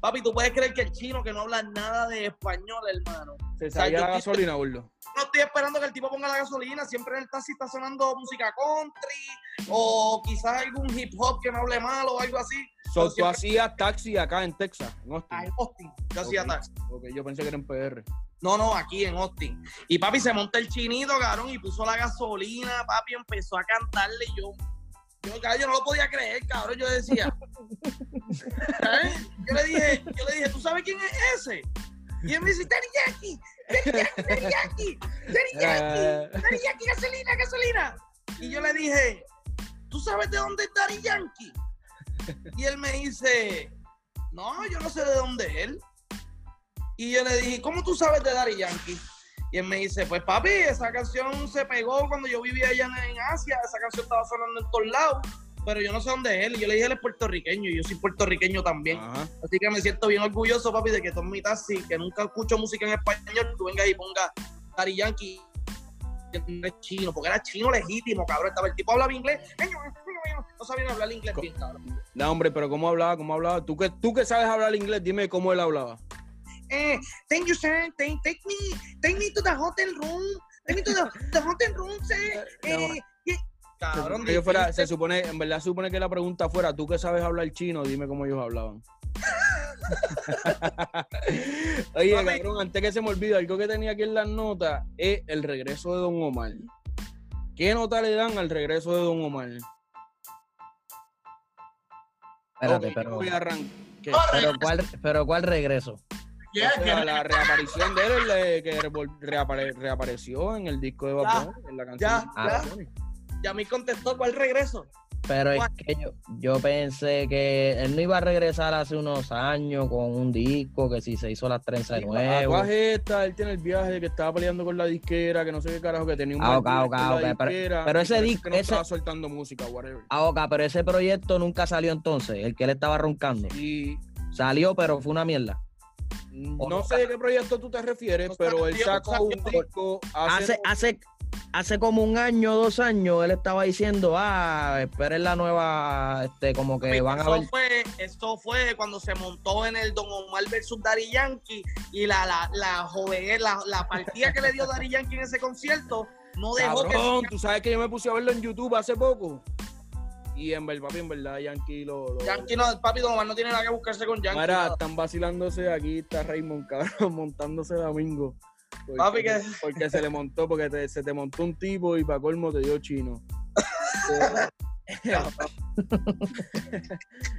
Papi, tú puedes creer que el chino que no habla nada de español, hermano. Se sea, sabía yo la estoy- gasolina, gordo. No estoy esperando que el tipo ponga la gasolina. Siempre en el taxi está sonando música country o quizás algún hip hop que no hable mal o algo así. So, tú hacías taxi acá en Texas, en Austin. Ah, en Austin. Yo hacía taxi. Ok, yo pensé que era en PR. No, no, aquí en Austin. Y papi se monta el chinito, cabrón, y puso la gasolina, papi empezó a cantarle y yo, yo, cabrón, yo no lo podía creer, cabrón. Yo decía, ¿eh? yo le dije, yo le dije, ¿tú sabes quién es ese? Y él me dice, Daddy Yankee, Eh, Daddy Yankee, gasolina, gasolina. Y yo le dije, ¿tú sabes de dónde es Daddy Yankee? Y él me dice, no, yo no sé de dónde es él. Y yo le dije, ¿cómo tú sabes de Daddy Yankee? Y él me dice, pues papi, esa canción se pegó cuando yo vivía allá en Asia, esa canción estaba sonando en todos lados, pero yo no sé dónde es él. Y yo le dije, él es puertorriqueño, y yo soy puertorriqueño también. Ajá. Así que me siento bien orgulloso, papi, de que tú en mi taxi, que nunca escucho música en español, tú vengas y pongas Daddy Yankee, es chino, porque era chino legítimo, cabrón. Estaba el tipo hablaba inglés, no sabían hablar inglés bien, cabrón. No, hombre, pero ¿cómo hablaba? ¿Cómo hablaba? ¿Tú que, tú que sabes hablar inglés, dime cómo él hablaba. Eh, thank you, sir. Take, take me, take me to the hotel room. Take me to the, the hotel room, sir. Eh. Cabrón, Se fuera- se supone, en verdad se supone que la pregunta fuera, tú que sabes hablar chino, dime cómo ellos hablaban. Oye, cabrón, antes que se me olvide, algo que tenía aquí en las notas es el regreso de Don Omar. ¿Qué nota le dan al regreso de Don Omar? Espérate, Ok, pero, yo voy a arran- ¿Qué? pero, ¿cuál, pero ¿cuál regreso? Yeah, O sea, que- la reaparición de él, que reapare- reapareció en el disco de Bad en la canción. ya, de ya. Ya me contestó cuál regreso. Pero es que yo, yo pensé que él no iba a regresar hace unos años con un disco, que si se hizo las trenzas de Sí, nuevo. Esta, él tiene el viaje de que estaba peleando con la disquera, que no sé qué carajo, que tenía un Ah, mal ok, deal ok, con la pero- ese disco- no ese- estaba soltando música, whatever. Ah, ok, pero ese proyecto nunca salió entonces, el que él estaba roncando. Y Salió, pero fue una mierda. No no sé de qué proyecto tú te refieres, No pero él sacó un disco hace, Hace, hace, hace como un año, dos años, él estaba diciendo, ah, esperen la nueva, este, como que van a eso ver. Fue, eso fue cuando se montó en el Don Omar versus Daddy Yankee y la, la, la joven, la, la partida que le dio Daddy Yankee en ese concierto no dejó Cabrón, que tú sabes que yo me puse a verlo en YouTube hace poco. Y en verdad, papi, en verdad, Yankee lo. lo- Yankee no, papi Don Omar no tiene nada que buscarse con Yankee. Mira, están vacilándose aquí, está Raymond, cabrón, montándose Domingo. Porque, Papi, que- porque se le montó, porque te- se te montó un tipo y para colmo te dio chino.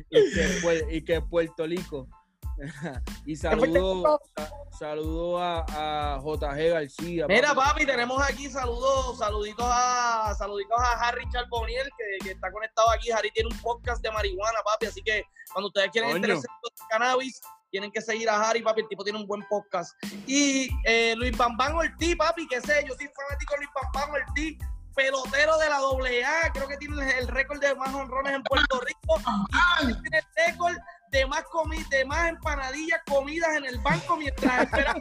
y, que, y que Puerto Rico. y saludo, sa- saludo a, a JG García. Mira, papi. papi, tenemos aquí saludos, saluditos a saluditos a Harry Charboniel, que, que está conectado aquí. Harry tiene un podcast de marihuana, papi, así que cuando ustedes quieren Coño. interesarse en cannabis, tienen que seguir a Harry, papi, el tipo tiene un buen podcast. Y eh, Luis Bambán Ortiz, papi, que sé, yo soy fanático de Luis Bambán Ortiz, pelotero de la AA, creo que tiene el récord de más honrones en Puerto Rico, y tiene el récord de más comi de más empanadillas comidas en el banco mientras esperan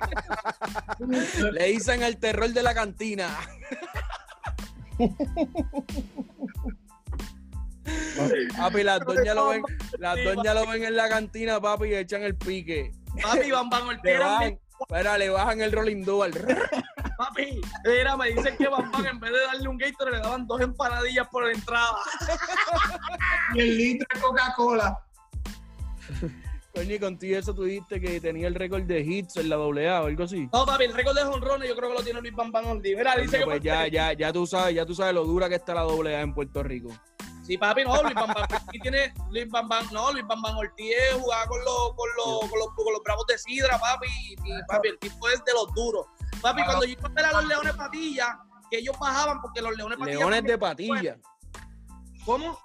Le dicen el terror de la cantina. Papi, las doñas lo ven, las Sí, doñas lo ven en la cantina, papi, y echan el pique. Papi, era bajan, mi- espera, le bajan el rolling dual. Papi, mira, me dicen que Bambán en vez de darle un gator le daban dos empanadillas por la entrada. Y el litro de Coca-Cola. Coño, y contigo eso tú dijiste que tenía el récord de hits en la AA o algo así. No, papi, el récord de jonrones yo creo que lo tiene Luis Bambán Ortiz. Mira, dice Coño, que pues ya, ya, ya tú sabes, ya tú sabes lo dura que está la AA en Puerto Rico. Sí, papi, no, Luis Bambán Ortiz tiene Luis Bambán, no, Luis Bambán Ortiz jugaba con los, con los, con los, con los bravos de Sidra, papi, y papi, el tipo es de los duros. Papi, cuando yo iba a ver a los Leones Patilla, que ellos bajaban porque los Leones Patilla... Leones de patilla. ¿Cómo?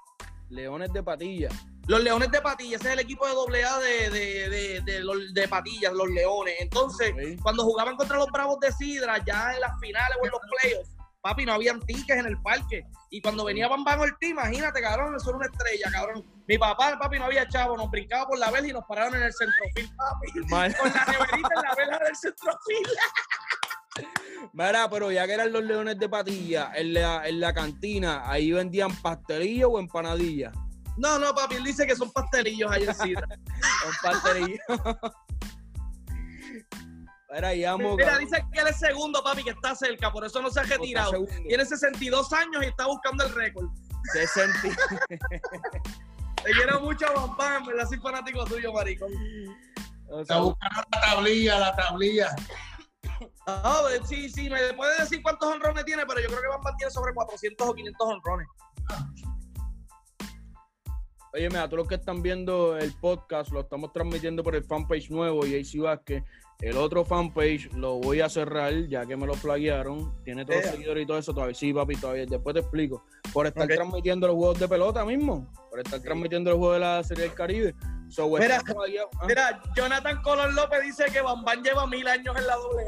Leones de patilla. Los Leones de Patilla, ese es el equipo de AA de, de, de, de, los- de Patillas, los Leones. Entonces, cuando jugaban contra los Bravos de Sidra, ya en las finales o en los playoffs, papi, no habían tickets en el parque. Y cuando venía Bambán Ortiz, imagínate, cabrón, eso era una estrella, cabrón. Mi papá, papi, no había chavo, nos brincaba por la vela y nos pararon en el centrofil, papi. Con la neverita en la vela del centrofil. Mira, pero ya que eran los leones de patilla, en la, en la cantina, ahí vendían pastelillo o empanadilla. No, no, papi, él dice que son pastelillos ahí en Sidra. Un pastelillo. Mira, llamo. Mira, dice que él es segundo, papi, que está cerca, por eso no se ha retirado. Tiene 62 años y está buscando el récord. 60. Te quiero mucho, Bam Bam, ¿verdad? Soy fanático tuyo, maricón. O Está sea, buscando la tablilla, la tablilla. Ah, pues, sí, sí, me puede decir cuántos honrones tiene, pero yo creo que Bam Bam tiene sobre 400 o 500 honrones. Oye, mira, todos los que están viendo el podcast lo estamos transmitiendo por el fanpage nuevo AC Vázquez. El otro fanpage lo voy a cerrar ya que me lo flaguearon. Tiene todos los Ea. seguidores y todo eso. Todavía sí, papi, todavía. Después te explico. Por estar transmitiendo los juegos de pelota mismo. Por estar transmitiendo los juegos de la Serie del Caribe. So, Mira, ah. Mira, Jonathan Colón López dice que Bam Bam lleva mil años en la doble.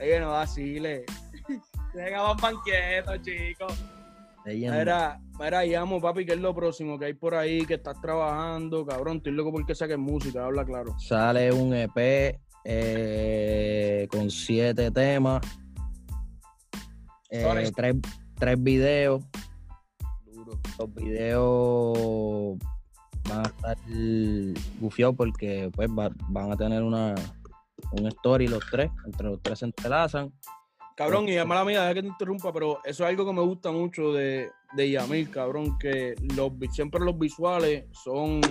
Oye, no vacile. Dejen a Bam Bam quieto, chicos. Leyenda. Mira, mira, llamo, papi, ¿qué es lo próximo que hay por ahí? Que estás trabajando, cabrón. Estoy loco porque saques música, habla claro. Sale un EP eh, con siete temas, eh, tres, tres videos. Duro. Los videos van a estar bufiados porque pues va- van a tener una un story los tres, entre los tres se entrelazan. Cabrón, y mala mía, deja que te interrumpa, pero eso es algo que me gusta mucho de, de Yamil, cabrón, que los, siempre los visuales son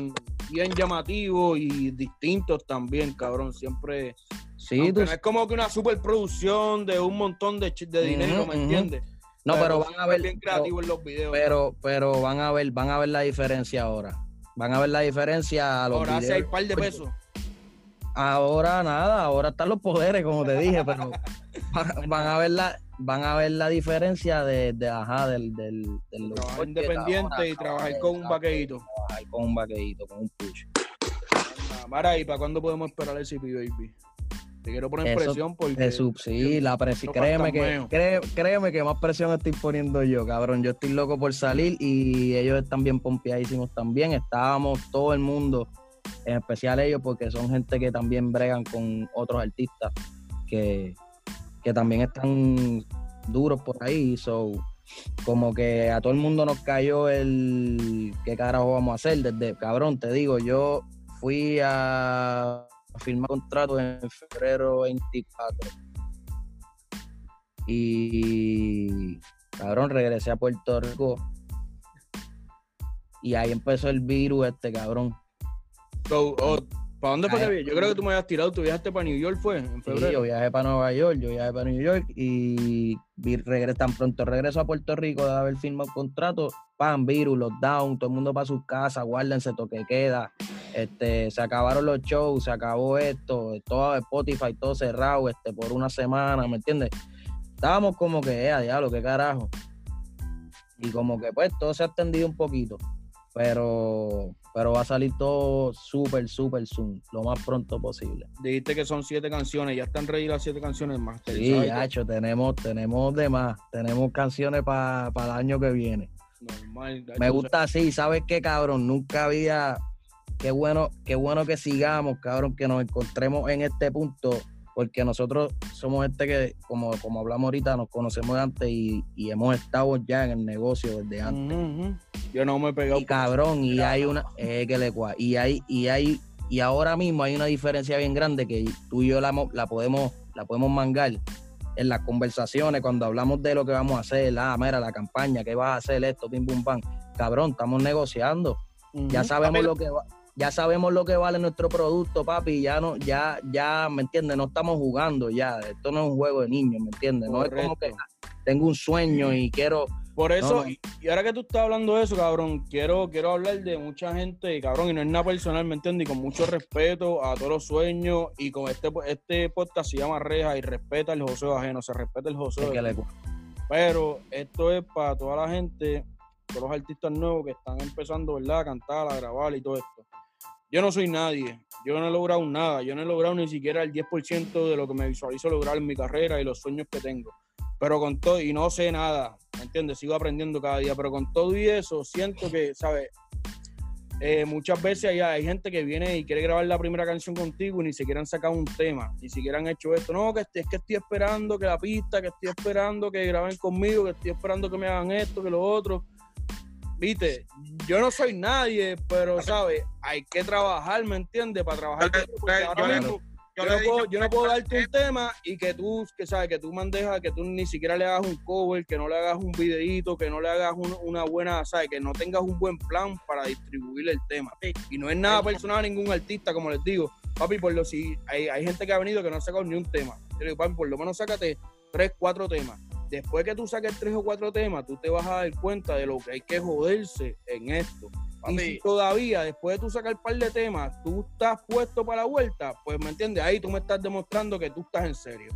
bien llamativos y distintos también, cabrón. Siempre. Sí, tú- no es como que una superproducción de un montón de, de dinero, ¿me entiendes? no, pero van a ver, bien pero- creativo en los videos. pero, pero van a ver, van a ver la diferencia ahora. Van a ver la diferencia a los Ahora hace videos. hay par de pesos. Ahora nada, ahora están los poderes, como te dije, pero van, van a ver la, van a ver la diferencia de, de ajá, del, del, del Trabajar independiente y trabajar con un vaqueíto. trabajar con un vaqueíto, con un push. Mara, ¿y para cuándo podemos esperar el CP Baby? Te quiero poner Eso- presión porque. Sub, sí, la presión. no Créeme que, créeme que más presión estoy poniendo yo, cabrón. Yo estoy loco por salir y ellos están bien pompeadísimos también. Estábamos todo el mundo, en especial ellos, porque son gente que también bregan con otros artistas que, también están duros por ahí. So, como que a todo el mundo nos cayó el qué carajo vamos a hacer. Desde, cabrón, te digo, yo fui a firmar contrato en febrero 24. Y cabrón, regresé a Puerto Rico. Y ahí empezó el virus este, cabrón. So, oh, ¿Para dónde fue que vi? Yo creo que tú me habías tirado, tú viajaste para New York, ¿fue? En Sí, febrero. yo viajé para Nueva York, yo viajé para New York y vi- regre- tan pronto regreso a Puerto Rico de haber firmado el contrato, pan, virus, lockdown, todo el mundo para sus casas, guárdense toque queda, este, se acabaron los shows, se acabó esto, todo Spotify, todo cerrado, este, por una semana, ¿me entiendes? Estábamos como que, eh, a diablo, qué carajo. Y como que pues todo se ha extendido un poquito, pero, pero va a salir todo súper, súper soon, lo más pronto posible. Dijiste que son siete canciones, ya están ready las siete canciones más. Sí, Hacho, tenemos, tenemos de más. Tenemos canciones para el año que viene. Normal. Me gusta así, ¿sabes qué, cabrón? Nunca había. Qué bueno, qué bueno que sigamos, cabrón, que nos encontremos en este punto, porque nosotros somos gente que, como, como hablamos ahorita, nos conocemos de antes y, y hemos estado ya en el negocio desde antes. Yo no me he pegado. Y cabrón, y hay una, eh, que le cua- y hay, y hay, y ahora mismo hay una diferencia bien grande que tú y yo la, mo- la podemos, la podemos mangar en las conversaciones cuando hablamos de lo que vamos a hacer, ah, mira, la campaña, qué vas a hacer esto, pim pum pam. Cabrón, estamos negociando. Ya sabemos Papi, lo que va- ya sabemos lo que vale nuestro producto, papi, ya no, ya, ya, ¿me entiendes? No estamos jugando ya. Esto no es un juego de niños, ¿me entiendes? No es como que tengo un sueño y quiero. Por eso, No, no. Y, ahora que tú estás hablando de eso, cabrón, quiero, quiero hablar de mucha gente, cabrón, y no es nada personal, ¿me entiendes? Y con mucho respeto a todos los sueños, y con este, este podcast se llama Reja y respeta el joseo ajeno, se respeta el joseo. que le- Pero esto es para toda la gente, todos los artistas nuevos que están empezando, ¿verdad? A cantar, a grabar y todo esto. Yo no soy nadie, yo no he logrado nada, yo no he logrado ni siquiera el 10% de lo que me visualizo lograr en mi carrera y los sueños que tengo. Pero con todo, y no sé nada, ¿me entiendes? Sigo aprendiendo cada día, pero con todo y eso, siento que, ¿sabes? Eh, muchas veces hay, gente que viene y quiere grabar la primera canción contigo y ni siquiera han sacado un tema, ni siquiera han hecho esto. No, que este- es que estoy esperando que la pista, que estoy esperando que graben conmigo, que estoy esperando que me hagan esto, que lo otro. Viste, yo no soy nadie, pero, ¿sabes? Hay que trabajar, ¿me entiendes? Para trabajar. Yo porque yo ahora mismo Yo no puedo, yo no puedo darte un tema y que tú, que sabes, que tú mandejas, que tú ni siquiera le hagas un cover, que no le hagas un videíto, que no le hagas un- una buena, sabes, que no tengas un buen plan para distribuir el tema. Y no es nada personal a ningún artista, como les digo. Papi, por lo si hay, hay gente que ha venido que no ha sacado ni un tema. Yo le digo, papi, por lo menos sácate tres, cuatro temas. Después que tú saques tres o cuatro temas, tú te vas a dar cuenta de lo que hay que joderse en esto. Y si todavía, después de tú sacar un par de temas, tú estás puesto para la vuelta, pues me entiendes, ahí tú me estás demostrando que tú estás en serio.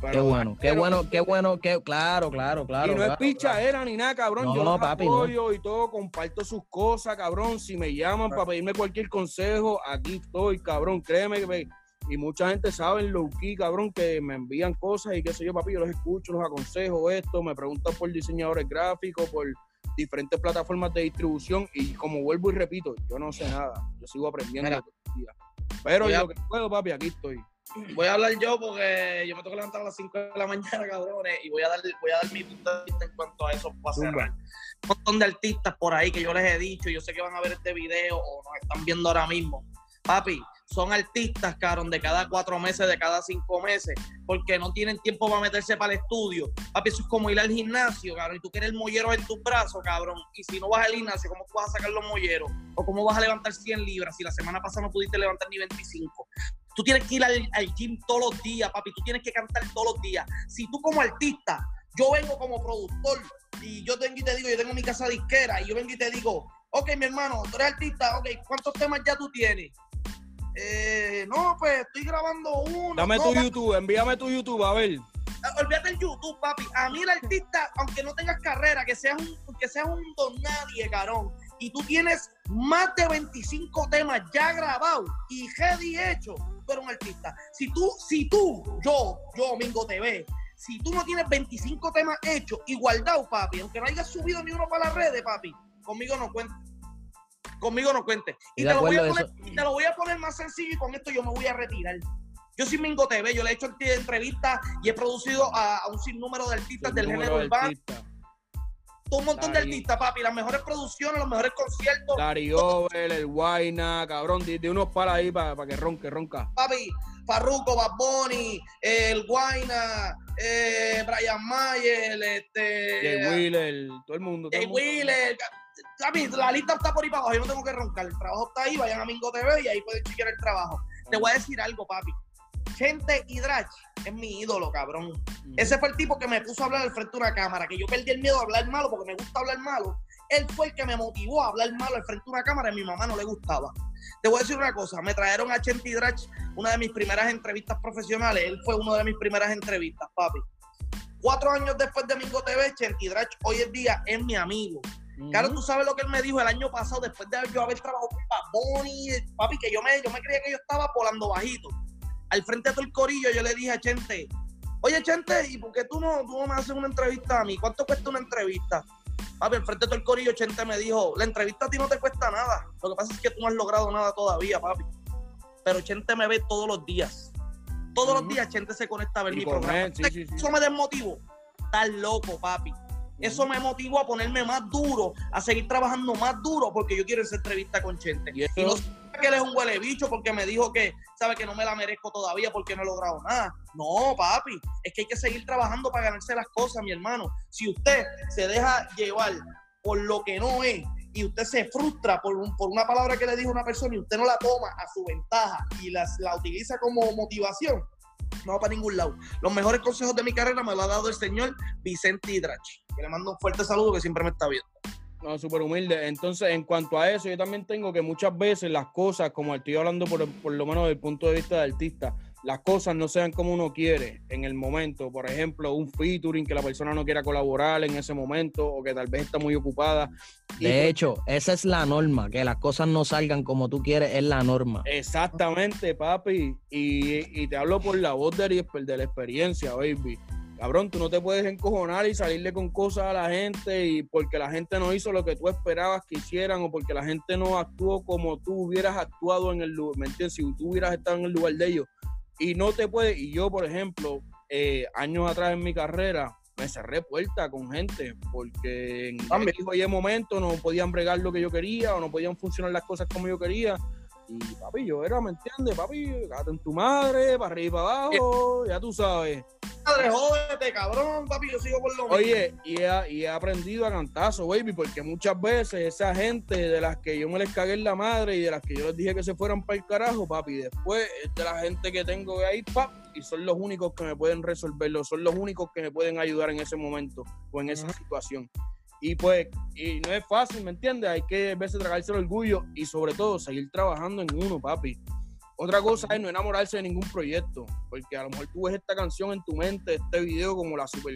Pero- Qué bueno, qué bueno, qué bueno, qué claro, claro, claro. y no es claro, pichadera ni nada, cabrón. No, yo los papi, no. apoyo y todo, comparto sus cosas, cabrón. Si me llaman para pedirme cualquier consejo, aquí estoy, cabrón. Créeme que me- Y mucha gente sabe low key, cabrón, que me envían cosas y qué sé yo, papi, yo los escucho, los aconsejo esto, me preguntan por diseñadores gráficos, por diferentes plataformas de distribución y como vuelvo y repito, yo no sé nada, yo sigo aprendiendo Mira. todos los días. Pero a- lo que puedo, papi, aquí estoy. Voy a hablar yo porque yo me tengo que levantar a las 5 de la mañana, cabrones, y voy a dar, voy a dar mi punto de vista en cuanto a eso para cerrar. Un montón de artistas por ahí que yo les he dicho, yo sé que van a ver este video o nos están viendo ahora mismo. Papi, son artistas, cabrón, de cada cuatro meses, de cada cinco meses, porque no tienen tiempo para meterse para el estudio. Papi, eso es como ir al gimnasio, cabrón, y tú quieres el mollero en tus brazos, cabrón, y si no vas al gimnasio, ¿cómo tú vas a sacar los molleros? ¿O cómo vas a levantar 100 libras si la semana pasada no pudiste levantar ni 25? Tú tienes que ir al, al gym todos los días, papi. Tú tienes que cantar todos los días. Si tú como artista, yo vengo como productor y yo tengo y te digo, yo tengo mi casa disquera y yo vengo y te digo, ok, mi hermano, tú eres artista, ok, ¿cuántos temas ya tú tienes? Eh, no, pues estoy grabando uno. Dame no, tu YouTube, envíame tu YouTube, a ver. Olvídate el YouTube, papi. A mí el artista, aunque no tengas carrera, que seas un, que seas un don nadie, carón, y tú tienes más de 25 temas ya grabados y ready hecho, tú eres un artista. Si tú, si tú, yo, yo, Mingo TV, si tú no tienes 25 temas hechos y guardados, papi, aunque no hayas subido ni uno para las redes, papi, conmigo no cuentes. Conmigo no cuentes. Y Y te, lo voy a poner, te lo voy a poner más sencillo y con esto yo me voy a retirar. Yo soy Mingo TV, yo le he hecho entrevistas y he producido a, a un sinnúmero de artistas del género de urbano, un montón de artistas, papi, las mejores producciones, los mejores conciertos, Dari Over, el Guayna, cabrón, de, de unos para ahí para que ronque, ronca. papi, Farruko, Bad Bunny, el Guayna, eh, Brian Mayer, este, Jay Wheeler, todo el mundo. todo Jay el mundo. Wheeler, papi, la lista está por ahí para abajo, yo no tengo que roncar, el trabajo está ahí, vayan a Mingo TV y ahí pueden chequear el trabajo. Te voy a decir algo, papi. Chente y Drach es mi ídolo, cabrón. Ese fue el tipo que me puso a hablar al frente de una cámara, que yo perdí el miedo a hablar malo porque me gusta hablar malo. Él fue el que me motivó a hablar malo al frente de una cámara y a mi mamá no le gustaba. Te voy a decir una cosa, me trajeron a Chente y Drach una de mis primeras entrevistas profesionales. Él fue una de mis primeras entrevistas, papi. Cuatro años después de Mingo TV, Chente y Drach hoy en día es mi amigo. Claro, tú sabes lo que él me dijo el año pasado, después de yo haber trabajado con Bunny, papi, que yo me, yo me creía que yo estaba volando bajito. Al frente de todo el corillo, yo le dije a Chente, oye Chente, ¿y por qué tú no, tú no me haces una entrevista a mí? ¿Cuánto cuesta una entrevista? Papi, al frente de todo el corillo, Chente me dijo, la entrevista a ti no te cuesta nada. Lo que pasa es que tú no has logrado nada todavía, papi. Pero Chente me ve todos los días. Todos los días Chente se conecta a ver Y mi programa. él, sí, sí, sí. Eso me desmotivó. Estás loco, papi. Eso me motivó a ponerme más duro, a seguir trabajando más duro, porque yo quiero esa entrevista con Chente. Y Y no sé que él es un huele bicho porque me dijo que, sabe que no me la merezco todavía porque no he logrado nada. No, papi, es que hay que seguir trabajando para ganarse las cosas, mi hermano. Si usted se deja llevar por lo que no es y usted se frustra por, un- por una palabra que le dijo una persona y usted no la toma a su ventaja y las, la utiliza como motivación, no va para ningún lado. Los mejores consejos de mi carrera me lo ha dado el señor Vicente Hidrach, que le mando un fuerte saludo que siempre me está viendo. No, súper humilde. Entonces, en cuanto a eso, yo también tengo que muchas veces las cosas, como estoy hablando por, por lo menos del punto de vista de artista, las cosas no sean como uno quiere en el momento. Por ejemplo, un featuring que la persona no quiera colaborar en ese momento o que tal vez está muy ocupada. De pues, hecho, esa es la norma, que las cosas no salgan como tú quieres, es la norma. Exactamente, papi. Y, y te hablo por la voz de, de la experiencia, baby. Cabrón, tú no te puedes encojonar y salirle con cosas a la gente y porque la gente no hizo lo que tú esperabas que hicieran o porque la gente no actuó como tú hubieras actuado en el lugar, ¿me entiendes? Si tú hubieras estado en el lugar de ellos. Y no te puedes, y yo, por ejemplo, eh, años atrás en mi carrera, me cerré puerta con gente porque en También. X o Y momento no podían bregar lo que yo quería o no podían funcionar las cosas como yo quería. Y papi, yo era, ¿me entiendes? Papi, gato en tu madre, para arriba y para abajo, ya tú sabes. Madre, jódete, cabrón, papi, yo sigo por lo mismo. Oye, y he, y he aprendido a cantazo, baby, porque muchas veces esa gente de las que yo me les cagué en la madre y de las que yo les dije que se fueran para el carajo, papi, después es de la gente que tengo ahí, pap, y son los únicos que me pueden resolverlo, son los únicos que me pueden ayudar en ese momento o en esa situación. Y pues, y no es fácil, ¿me entiendes? Hay que a veces tragarse el orgullo y sobre todo seguir trabajando en uno, papi. Otra cosa es no enamorarse de ningún proyecto, porque a lo mejor tú ves esta canción en tu mente, este video como la super,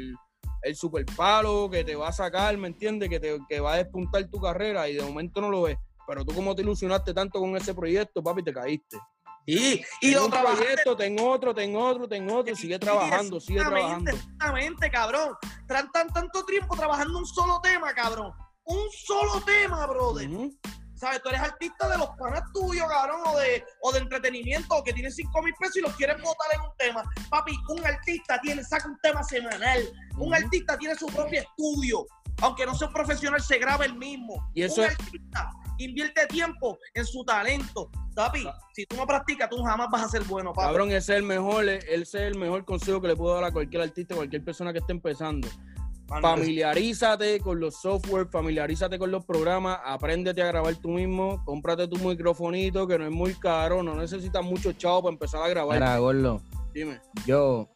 el super palo que te va a sacar, ¿me entiendes? Que, te, que va a despuntar tu carrera y de momento no lo ves. Pero tú como te ilusionaste tanto con ese proyecto, papi, te caíste. Y Tengo lo un trabajaste proyecto, tengo otro, tengo otro, tengo otro, sigue trabajando, sigue trabajando. Exactamente, cabrón. Tran tan tanto tiempo trabajando un solo tema, cabrón. Un solo tema, brother. Ujú. ¿Sabes? Tú eres artista de los panas tuyos, cabrón, o de, o de entretenimiento, o que tienes 5 mil pesos y los quieres botar en un tema. Papi, un artista tiene, saca un tema semanal. Un Ujú. artista tiene su propio estudio. Aunque no sea un profesional, se graba el mismo. Y eso un es- artista invierte tiempo en su talento. Papi, si tú no practicas, tú jamás vas a ser bueno, papi. Cabrón, ese es el mejor, ese es el mejor consejo que le puedo dar a cualquier artista, cualquier persona que esté empezando. Mano, Familiarízate con los software, familiarízate con los programas, apréndete a grabar tú mismo, cómprate tu microfonito que no es muy caro, no necesitas mucho chavo para empezar a grabar. Gordo, Dime. yo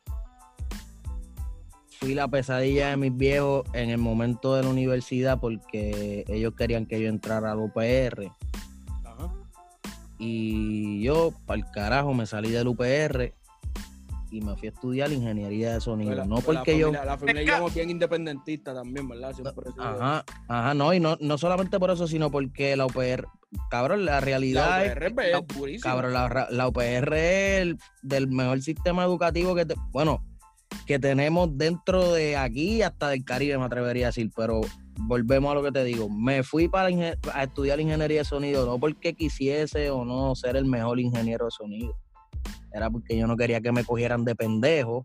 fui la pesadilla de mis viejos en el momento de la universidad porque ellos querían que yo entrara al UPR. Ajá. Y yo, para el carajo, me salí del UPR y me fui a estudiar ingeniería de sonido. Pues la- no pues porque la yo. familia, La familia bien independentista también, ¿verdad? Siempre Ajá, ajá, no, y no, no solamente por eso, sino porque la UPR, cabrón, la realidad La es UPR es la- durísima. Cabrón, la UPR es el del mejor sistema educativo que, te- bueno, que tenemos dentro de aquí hasta del Caribe, me atrevería a decir, pero volvemos a lo que te digo. Me fui para a estudiar ingeniería de sonido, no porque quisiese o no ser el mejor ingeniero de sonido. Era porque yo no quería que me cogieran de pendejo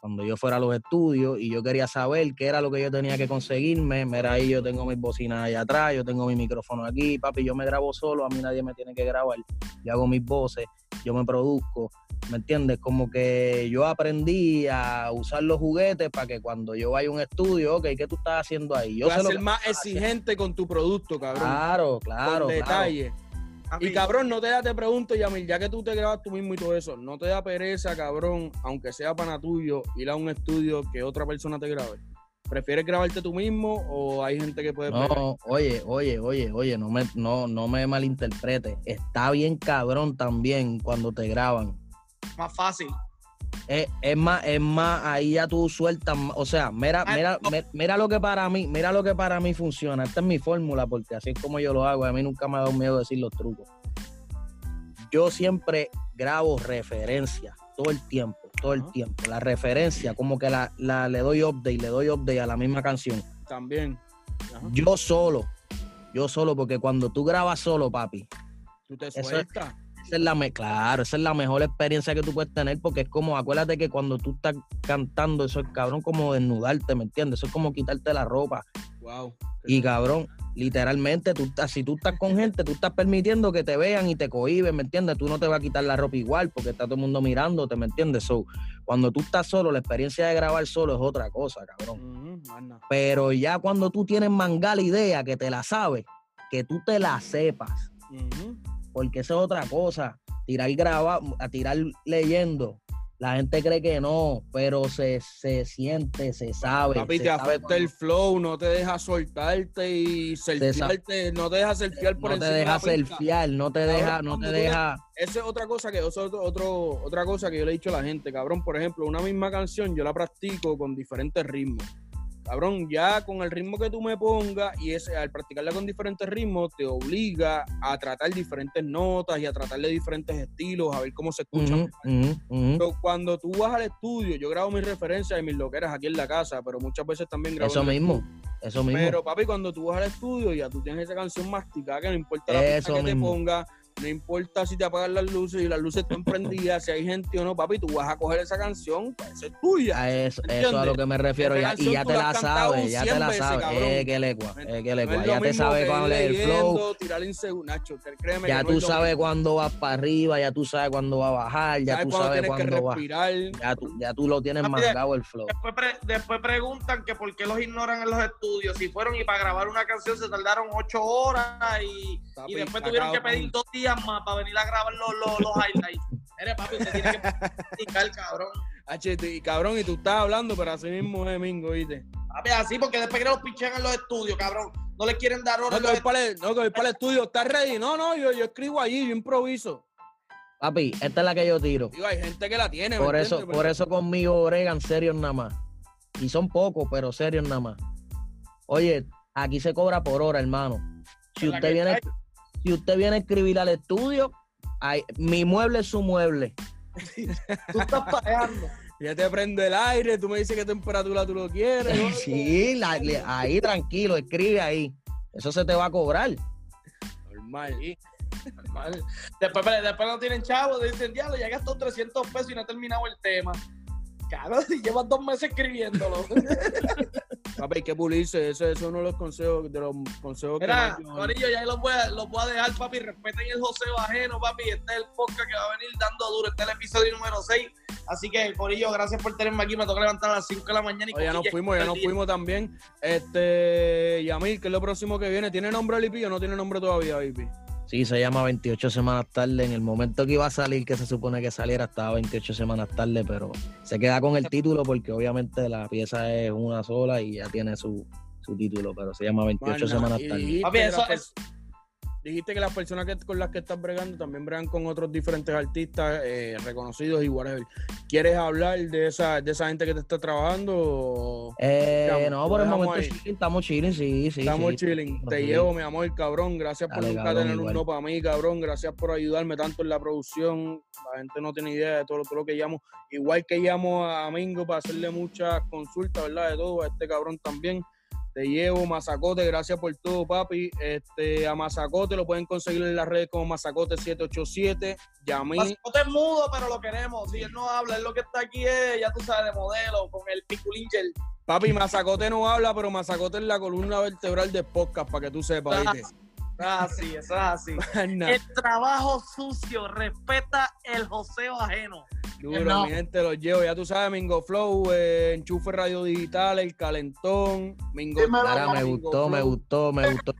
cuando yo fuera a los estudios y yo quería saber qué era lo que yo tenía que conseguirme. Mira, ahí yo tengo mis bocinas allá atrás, yo tengo mi micrófono aquí, papi, yo me grabo solo, a mí nadie me tiene que grabar. Yo hago mis voces, yo me produzco, ¿me entiendes? Como que yo aprendí a usar los juguetes para que cuando yo vaya a un estudio, ok, ¿qué tú estás haciendo ahí? Yo sé a lo ser que- más exigente con tu producto, cabrón. Claro, claro, con claro. detalle. Y cabrón, no te da, te pregunto, Yamil, ya que tú te grabas tú mismo y todo eso, no te da pereza, cabrón, aunque sea pana tuyo, ir a un estudio que otra persona te grabe. ¿Prefieres grabarte tú mismo o hay gente que puede pegar? No, oye, oye, oye, oye, no me, no, no me malinterprete. Está bien cabrón también cuando te graban. Más fácil. Es, es más, es más, ahí ya tú sueltas, o sea, mira, Ah, mira, mira lo que para mí, mira lo que para mí funciona. Esta es mi fórmula, porque así es como yo lo hago. A mí nunca me ha dado miedo decir los trucos. Yo siempre grabo referencias todo el tiempo, todo el tiempo. La referencia, como que la, la le doy update, le doy update a la misma canción. También. Yo solo, yo solo, porque cuando tú grabas solo, papi, Tú te Eso sueltas. Esa es la me claro, esa es la mejor experiencia que tú puedes tener porque es como, acuérdate que cuando tú estás cantando, eso es cabrón como desnudarte, ¿me entiendes? Eso es como quitarte la ropa. Wow. Y cabrón, literalmente, tú estás, si tú estás con gente, tú estás permitiendo que te vean y te cohiben, ¿me entiendes? Tú no te vas a quitar la ropa igual porque está todo el mundo mirándote, ¿me entiendes? So, cuando tú estás solo, la experiencia de grabar solo es otra cosa, cabrón. Pero ya cuando tú tienes mangala idea, que te la sabes, que tú te la sepas. Porque eso es otra cosa. Tirar graba, a tirar leyendo. La gente cree que no, pero se, se siente, se sabe. Papi, se te sabe afecta cuando- el flow, no te deja soltarte y selfiarte, no te deja selfiear por no te encima la deja selfiar, no te Cabrón, deja, no te deja. Eso es otra cosa que eso es otro, otro- otra cosa que yo le he dicho a la gente, cabrón. Por ejemplo, una misma canción yo la practico con diferentes ritmos. Cabrón, ya con el ritmo que tú me pongas y ese, al practicarla con diferentes ritmos te obliga a tratar diferentes notas y a tratarle diferentes estilos, a ver cómo se escucha. Ujú. Pero cuando tú vas al estudio, yo grabo mis referencias y mis loqueras aquí en la casa, pero muchas veces también grabo Eso mismo, eso mismo. Pero papi, cuando tú vas al estudio, ya tú tienes esa canción masticada, que no importa la pista que te ponga, no importa si te apagan las luces y las luces están prendidas, si hay gente o no, papi, tú vas a coger esa canción, pues, esa es tuya. A eso, eso a lo que me refiero. Ya- y ya te la sabes, ya te 100 la sabes. Es que lecua, es que No lecua. es lo Ya te sabes cuál es el flow. tirar Nacho, créeme Ya no tú sabes cuándo vas para arriba, ya tú sabes cuándo va a bajar, ya tú sabes cuándo va. Ya tú, ya tú lo tienes marcado el flow. Después, pre- después preguntan que por qué los ignoran en los estudios. Si fueron y para grabar una canción se tardaron ocho horas y, Papi, y después tuvieron que pedir dos días más para venir a grabar los, los, los highlights. Eres papi, usted tiene que practicar, cabrón. HT, y cabrón, y tú estás hablando, pero así mismo es Mingo, ¿viste? Papi, así porque después que los pichean en los estudios, cabrón. No le quieren dar No, horas. que voy para el, no, que voy para el estudio, ¿estás ready? No, no, yo, yo escribo allí, yo improviso. Papi, esta es la que yo tiro. Digo, hay gente que la tiene, ¿me Por eso, entiendes? por eso conmigo bregan serios nada más. Y son pocos, pero serios nada más. Oye, aquí se cobra por hora, hermano. Si usted viene. Si usted viene a escribir al estudio, hay- mi mueble es su mueble. Tú estás pagando. Ya te prende el aire, tú me dices qué temperatura tú lo quieres. ¿no? Sí, la- ahí tranquilo, escribe ahí. Eso se te va a cobrar. Normal. Normal. Después, después no tienen chavos, dicen, diablo, ya gastó 300 pesos y no ha terminado el tema. Cabrón, si llevas dos meses escribiéndolo. Papi, hay que pulirse. Ese, es uno de los consejos, de los consejos Mira, que yo- Corillo, ya los voy, a, los voy a dejar, papi. Respeten el joseo ajeno, papi. Este es el podcast que va a venir dando duro. Este es el episodio número 6. Así que, Corillo, gracias por tenerme aquí. Me toca levantar a las 5 de la mañana. Y Oye, ya nos fuimos, ya nos fuimos también. Este, Yamil, ¿qué es lo próximo que viene? ¿Tiene nombre el IP o no tiene nombre todavía, IP? Sí, se llama 28 semanas tarde. En el momento que iba a salir, que se supone que saliera, estaba 28 semanas tarde, pero se queda con el título porque obviamente la pieza es una sola y ya tiene su, su título, pero se llama 28 Más nada. semanas Y tarde. Papi, eso es. Dijiste que las personas que, con las que estás bregando también bregan con otros diferentes artistas eh, reconocidos y whatever. ¿Quieres hablar de esa, de esa gente que te está trabajando? Eh, no, por el momento chilling, estamos chilling, sí, sí. Estamos sí. chilling. Te llevo, mi amor, cabrón. Gracias por nunca cabrón, tener un igual. no para mí, cabrón. Gracias por ayudarme tanto en la producción. La gente no tiene idea de todo, todo lo que llamo. Igual que llamo a Mingo para hacerle muchas consultas, ¿verdad? De todo, a este cabrón también. Te llevo, Mazacote, gracias por todo, papi. Este, a Mazacote lo pueden conseguir en las redes como Mazacote787. Yamil, Mascote es mudo, pero lo queremos. Si él no habla, él lo que está aquí es, ya tú sabes, de modelo, con el piculinger. papi, Mazacote no habla, pero Mazacote es la columna vertebral de podcast, para que tú sepas, ¿viste? Ah, sí, eso es así. El trabajo sucio, respeta el joseo ajeno. Duro, No. mi gente, los llevo. Ya tú sabes, Mingo Flow, eh, Enchufe Radio Digital, El Calentón, Mingo Mira, me Mingo gustó, me gustó, me gustó.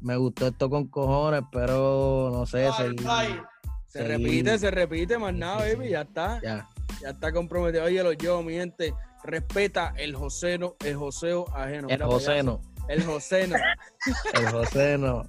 Me gustó esto con cojones, pero no sé, Ay, seguir- ay. Se repite, se repite, más Sí, nada, sí, baby, sí. ya está. Ya. Ya está comprometido. Oye, los llevo, mi gente. Respeta el joseno, el joseo ajeno. El Mira. Joseno, El joseno. el Joseno.